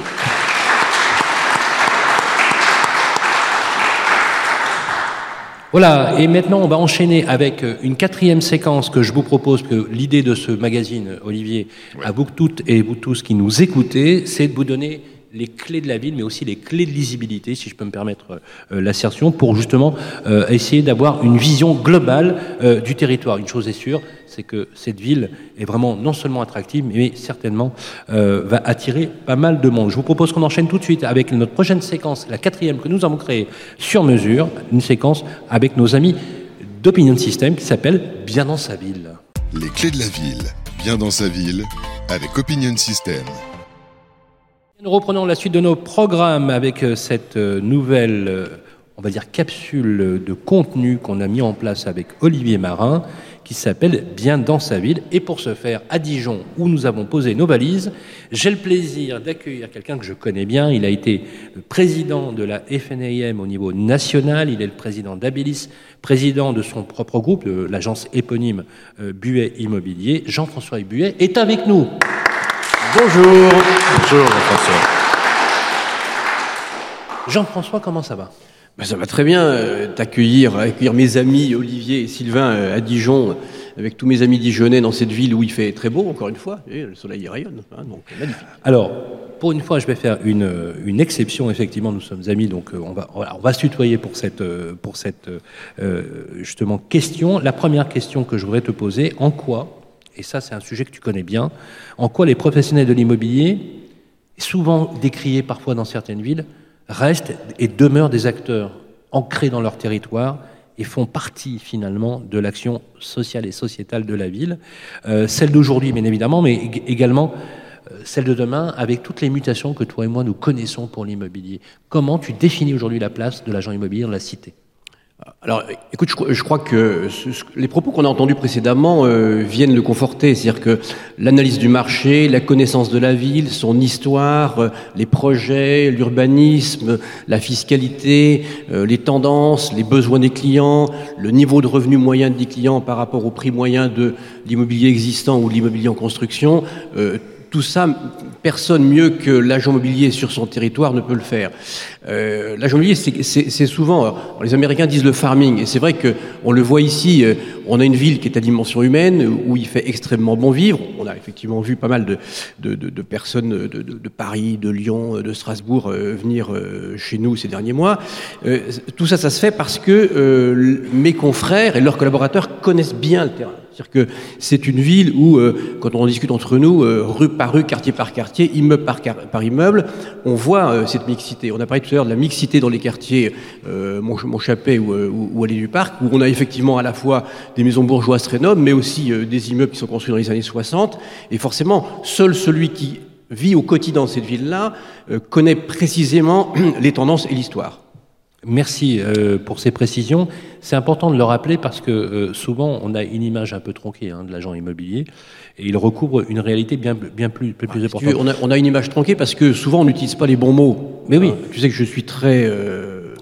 Voilà, et maintenant on va enchaîner avec euh, une quatrième séquence que je vous propose, que l'idée de ce magazine, Olivier, à vous toutes et vous tous qui nous écoutez, c'est de vous donner les clés de la ville, mais aussi les clés de lisibilité, si je peux me permettre euh, euh, l'assertion, pour justement euh, essayer d'avoir une vision globale du territoire. Une chose est sûre, c'est que cette ville est vraiment non seulement attractive, mais certainement va attirer pas mal de monde. Je vous propose qu'on enchaîne tout de suite avec notre prochaine séquence, la quatrième que nous avons créée sur mesure, une séquence avec nos amis d'Opinion System qui s'appelle Bien dans sa ville. Les clés de la ville, bien dans sa ville, avec Opinion System. Nous reprenons la suite de nos programmes avec euh, cette euh, nouvelle, euh, on va dire, capsule de contenu qu'on a mis en place avec Olivier Marin, qui s'appelle Bien dans sa ville. Et pour ce faire, à Dijon, où nous avons posé nos valises, j'ai le plaisir d'accueillir quelqu'un que je connais bien. Il a été président de la FNAM au niveau national. Il est le président d'Abilis, président de son propre groupe, l'agence éponyme Buet Immobilier. Jean-François Buet est avec nous. Bonjour. Bonjour Jean-François. Jean-François, comment ça va? Ben, Ça va très bien. Euh, t'accueillir, accueillir mes amis Olivier et Sylvain euh, à Dijon, avec tous mes amis dijonnais dans cette ville où il fait très beau, encore une fois. Et le soleil y rayonne. Hein, donc, magnifique. Alors, pour une fois, je vais faire une, une exception. Effectivement, nous sommes amis, donc euh, on va, on va se tutoyer pour cette, pour cette justement question. La première question que je voudrais te poser, en quoi et ça c'est un sujet que tu connais bien, en quoi les professionnels de l'immobilier, souvent décriés parfois dans certaines villes, restent et demeurent des acteurs ancrés dans leur territoire et font partie finalement de l'action sociale et sociétale de la ville, euh, celle d'aujourd'hui bien évidemment, mais également euh, celle de demain, avec toutes les mutations que toi et moi nous connaissons pour l'immobilier. Comment tu définis aujourd'hui la place de l'agent immobilier dans la cité? Alors, écoute, je, crois que les propos qu'on a entendus précédemment euh, viennent le conforter. C'est-à-dire que l'analyse du marché, la connaissance de la ville, son histoire, euh, les projets, l'urbanisme, la fiscalité, euh, les tendances, les besoins des clients, le niveau de revenu moyen des clients par rapport au prix moyen de l'immobilier existant ou l'immobilier en construction, tout ça, personne mieux que l'agent immobilier sur son territoire ne peut le faire. Euh, l'agent immobilier, c'est souvent, les Américains disent le farming, et c'est vrai que on le voit ici. Euh, on a une ville qui est à dimension humaine où il fait extrêmement bon vivre. On a effectivement vu pas mal de, personnes de, Paris, de Lyon, de Strasbourg euh, venir euh, chez nous ces derniers mois. tout ça, ça se fait parce que mes confrères et leurs collaborateurs connaissent bien le terrain. C'est-à-dire que c'est une ville où, euh, quand on discute entre nous, euh, rue par rue, quartier par quartier, immeuble par, immeuble, on voit euh, cette mixité. On a parlé tout à l'heure de la mixité dans les quartiers Montchapet ou, ou, ou Allée du Parc, où on a effectivement à la fois des maisons bourgeoises très nobles, mais aussi des immeubles qui sont construits dans les années 60. Et forcément, seul celui qui vit au quotidien dans cette ville-là connaît précisément (clears throat) les tendances et l'histoire. Merci pour ces précisions. C'est important de le rappeler parce que souvent on a une image un peu tronquée hein, de l'agent immobilier et il recouvre une réalité bien, bien plus, plus, plus importante. on, a, on, a, une image tronquée parce que souvent on n'utilise pas les bons mots. Mais oui. tu sais que je suis très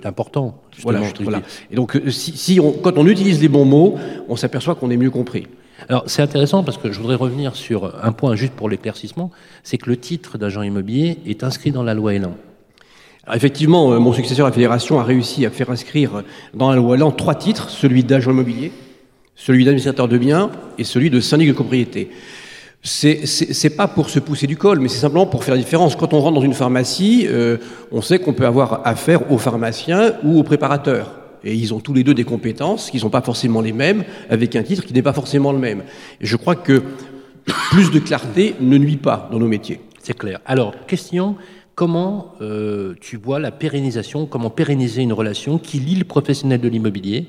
important. Voilà, voilà. Et donc, si, si on, quand on utilise les bons mots, on s'aperçoit qu'on est mieux compris. Alors c'est intéressant parce que je voudrais revenir sur un point juste pour l'éclaircissement, c'est que le titre d'agent immobilier est inscrit dans la loi Elan. Alors effectivement, mon successeur à la fédération a réussi à faire inscrire dans la loi Elan trois titres, celui d'agent immobilier, celui d'administrateur de biens et celui de syndic de propriété c'est pas pour se pousser du col, mais c'est simplement pour faire la différence. Quand on rentre dans une pharmacie, euh, on sait qu'on peut avoir affaire aux pharmaciens ou aux préparateurs. Et ils ont tous les deux des compétences qui ne sont pas forcément les mêmes, avec un titre qui n'est pas forcément le même. Je crois que plus de clarté ne nuit pas dans nos métiers. C'est clair. Alors, question, comment euh, tu vois la pérennisation, comment pérenniser une relation qui lie le professionnel de l'immobilier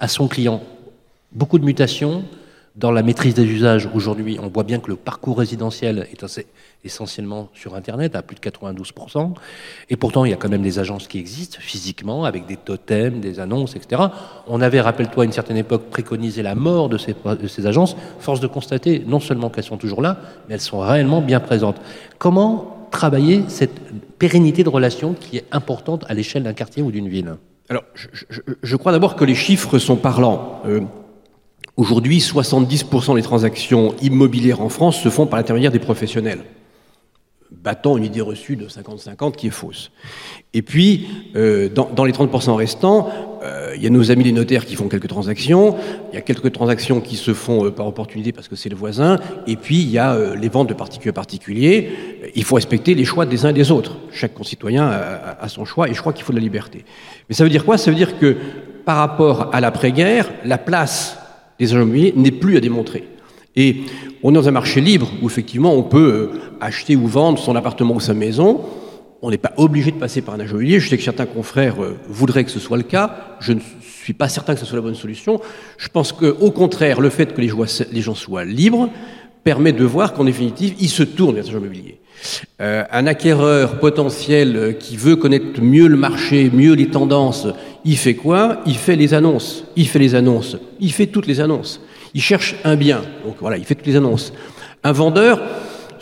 à son client? Beaucoup de mutations, dans la maîtrise des usages, aujourd'hui, on voit bien que le parcours résidentiel est essentiellement sur Internet, à plus de 92%. Et pourtant, il y a quand même des agences qui existent physiquement, avec des totems, des annonces, etc. On avait, rappelle-toi, à une certaine époque, préconisé la mort de ces, de ces agences. Force de constater, non seulement qu'elles sont toujours là, mais elles sont réellement bien présentes. Comment travailler cette pérennité de relation qui est importante à l'échelle d'un quartier ou d'une ville alors, je, crois d'abord que les chiffres sont parlants. Euh, Aujourd'hui, 70% des transactions immobilières en France se font par l'intermédiaire des professionnels, battant une idée reçue de 50-50 qui est fausse. Et puis, euh, dans, les 30% restants, euh, il y a nos amis les notaires qui font quelques transactions, il y a quelques transactions qui se font euh, par opportunité parce que c'est le voisin, et puis il y a les ventes de particulier à particulier. Il faut respecter les choix des uns et des autres. Chaque concitoyen a, a son choix, et je crois qu'il faut de la liberté. Mais ça veut dire quoi? Ça veut dire que par rapport à l'après-guerre, la place des agents immobiliers n'est plus à démontrer. Et on est dans un marché libre où effectivement on peut euh, acheter ou vendre son appartement ou sa maison. On n'est pas obligé de passer par un agent immobilier. Je sais que certains confrères euh, voudraient que ce soit le cas. Je ne suis pas certain que ce soit la bonne solution. Je pense qu'au contraire, le fait que les gens soient libres permet de voir qu'en définitive, ils se tournent vers l'agent immobilier. Euh, un acquéreur potentiel qui veut connaître mieux le marché, mieux les tendances, il fait quoi? Il fait les annonces. Il fait les annonces. Il fait toutes les annonces. Il cherche un bien. Donc voilà, il fait toutes les annonces. Un vendeur,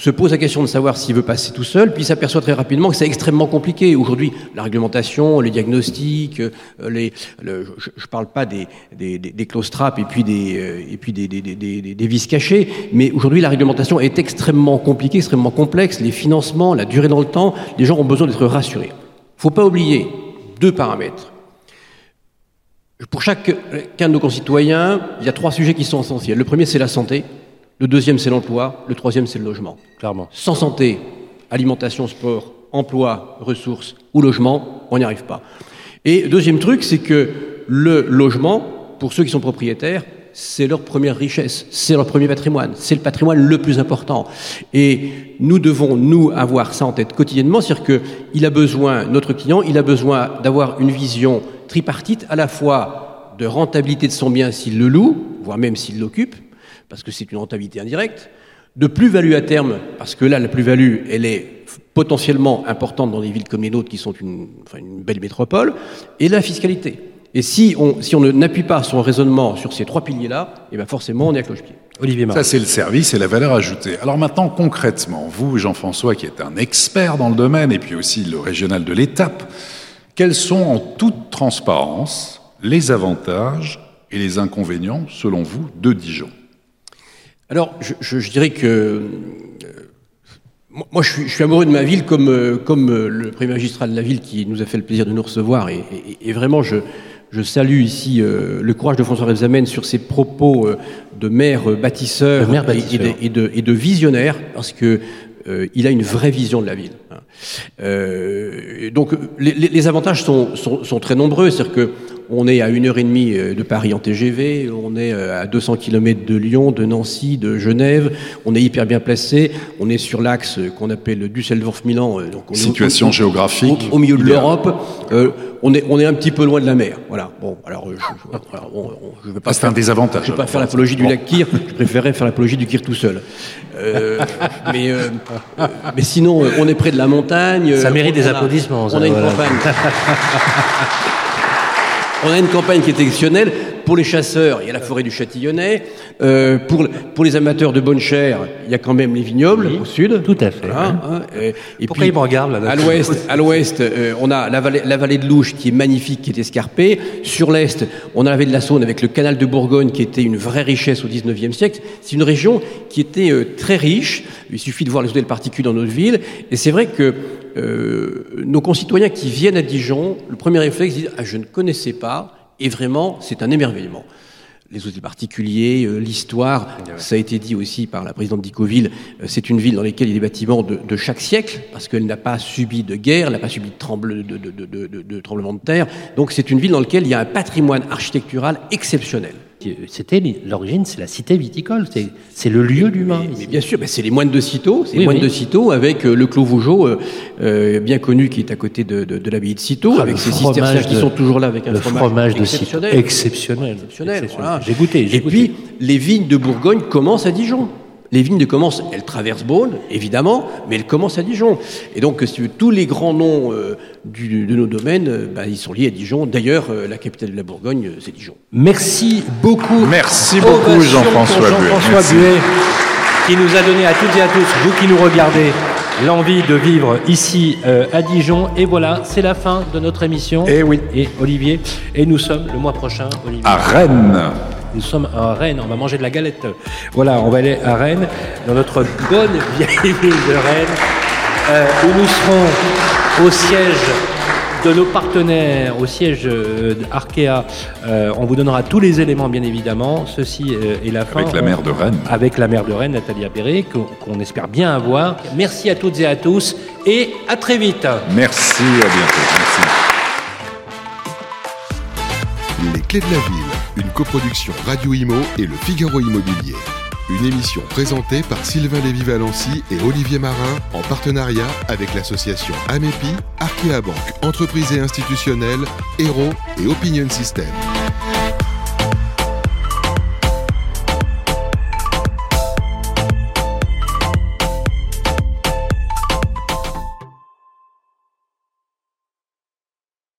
se pose la question de savoir s'il veut passer tout seul, puis il s'aperçoit très rapidement que c'est extrêmement compliqué. Aujourd'hui, la réglementation, les diagnostics, euh, les, je ne parle pas des, des, des, close traps et puis des, euh, et puis des, des, des vis cachées, mais aujourd'hui, la réglementation est extrêmement compliquée, extrêmement complexe. Les financements, la durée dans le temps, les gens ont besoin d'être rassurés. Il ne faut pas oublier deux paramètres. Pour chacun de nos concitoyens, il y a trois sujets qui sont essentiels. Le premier, c'est la santé. Le deuxième, c'est l'emploi. Le troisième, c'est le logement. Clairement. Sans santé, alimentation, sport, emploi, ressources ou logement, on n'y arrive pas. Et deuxième truc, c'est que le logement, pour ceux qui sont propriétaires, c'est leur première richesse, c'est leur premier patrimoine, c'est le patrimoine le plus important. Et nous devons, nous, avoir ça en tête quotidiennement, c'est-à-dire qu'il a besoin, notre client, il a besoin d'avoir une vision tripartite, à la fois de rentabilité de son bien s'il le loue, voire même s'il l'occupe, parce que c'est une rentabilité indirecte, de plus-value à terme, parce que là, la plus-value, elle est potentiellement importante dans des villes comme les nôtres, qui sont une, enfin, une belle métropole, et la fiscalité. Et si on, si on n'appuie pas son raisonnement sur ces trois piliers-là, et eh bien forcément, on est à cloche-pied. Olivier Ça, c'est le service et la valeur ajoutée. Alors maintenant, concrètement, vous, Jean-François, qui êtes un expert dans le domaine, et puis aussi le régional de l'étape, quels sont en toute transparence les avantages et les inconvénients, selon vous, de Dijon alors, je, dirais que euh, moi, je suis, amoureux de ma ville comme, euh, comme euh, le premier magistral de la ville qui nous a fait le plaisir de nous recevoir. Et, vraiment, je, salue ici le courage de François Rebsamen sur ses propos de maire bâtisseur, Et, de, visionnaire, parce que il a une vraie vision de la ville. Hein. donc, les, avantages sont, sont très nombreux. C'est-à-dire que on est à une heure et demie de Paris en TGV, on est à 200 km de Lyon, de Nancy, de Genève, on est hyper bien placé, on est sur l'axe qu'on appelle Düsseldorf-Milan. donc Situation géographique. Au, milieu de l'Europe. on est, on est un petit peu loin de la mer. Voilà. Bon, alors, je, je, vais pas. c'est un désavantage. Je vais pas faire l'apologie du lac Kyr. Je préférerais faire l'apologie du Kyr tout seul. mais, mais sinon, on est près de la montagne. Ça mérite des applaudissements. On a une campagne. (laughs) on a une campagne qui est exceptionnelle. Pour les chasseurs, il y a la forêt du Châtillonnais. Euh, pour, pour les amateurs de bonne chair, il y a quand même les vignobles au sud. Tout à fait. Hein, et Pourquoi puis, ils me regardent là À l'ouest, à l'ouest euh, on a la vallée, la vallée de Louche qui est magnifique, qui est escarpée. Sur l'est, on a la vallée de la Saône avec le canal de Bourgogne qui était une vraie richesse au 19e siècle. C'est une région qui était euh, très riche. Il suffit de voir les hôtels particuliers dans notre ville. Et c'est vrai que euh, nos concitoyens qui viennent à Dijon, le premier réflexe, ils disent ah, je ne connaissais pas. Et vraiment, c'est un émerveillement. Les hôtels particuliers, euh, l'histoire, ça a été dit aussi par la présidente d'Icoville, euh, c'est une ville dans laquelle il y a des bâtiments de, de chaque siècle, parce qu'elle n'a pas subi de guerre, elle n'a pas subi de, tremble, de, de tremblement de terre. Donc c'est une ville dans laquelle il y a un patrimoine architectural exceptionnel. C'était l'origine, c'est la cité viticole, c'est le lieu d'humain. Mais, bien sûr, c'est les moines de Cîteaux, c'est les moines de Cîteaux avec euh, le Clos Vougeot, euh, euh, bien connu, qui est à côté de, de, de l'abbaye de Cîteaux, ah, avec ses cisterciens qui sont toujours là avec un fromage, de exceptionnel. exceptionnel. exceptionnel. J'ai goûté. Et puis, les vignes de Bourgogne commencent à Dijon. Les vignes commencent, elles traversent Beaune, évidemment, mais elles commencent à Dijon. Et donc, si tous les grands noms euh, du, de nos domaines, euh, bah, ils sont liés à Dijon. D'ailleurs, euh, la capitale de la Bourgogne, c'est Dijon. Merci beaucoup. Merci beaucoup, Jean-François Jean Buet, qui nous a donné à toutes et à tous, vous qui nous regardez, l'envie de vivre ici à Dijon. Et voilà, c'est la fin de notre émission. Et eh oui. Et Olivier, et nous sommes le mois prochain, Olivier. À Rennes. Nous sommes à Rennes, on va manger de la galette. Voilà, on va aller à Rennes, dans notre bonne vieille ville de Rennes, euh, où nous serons au siège de nos partenaires, au siège euh, d'Arkea. Euh, on vous donnera tous les éléments, bien évidemment. Ceci est la fin. Avec la maire de Rennes. Avec la maire de Rennes, Nathalie Appéré, qu'on espère bien avoir. Merci à toutes et à tous, et à très vite. Merci, à bientôt. Merci. Les clés de la ville une coproduction Radio Imo et le Figaro Immobilier. Une émission présentée par Sylvain Lévy-Valency et Olivier Marin en partenariat avec l'association AMEPI, Arkea Banque, entreprise et institutionnelle, Hero et Opinion System.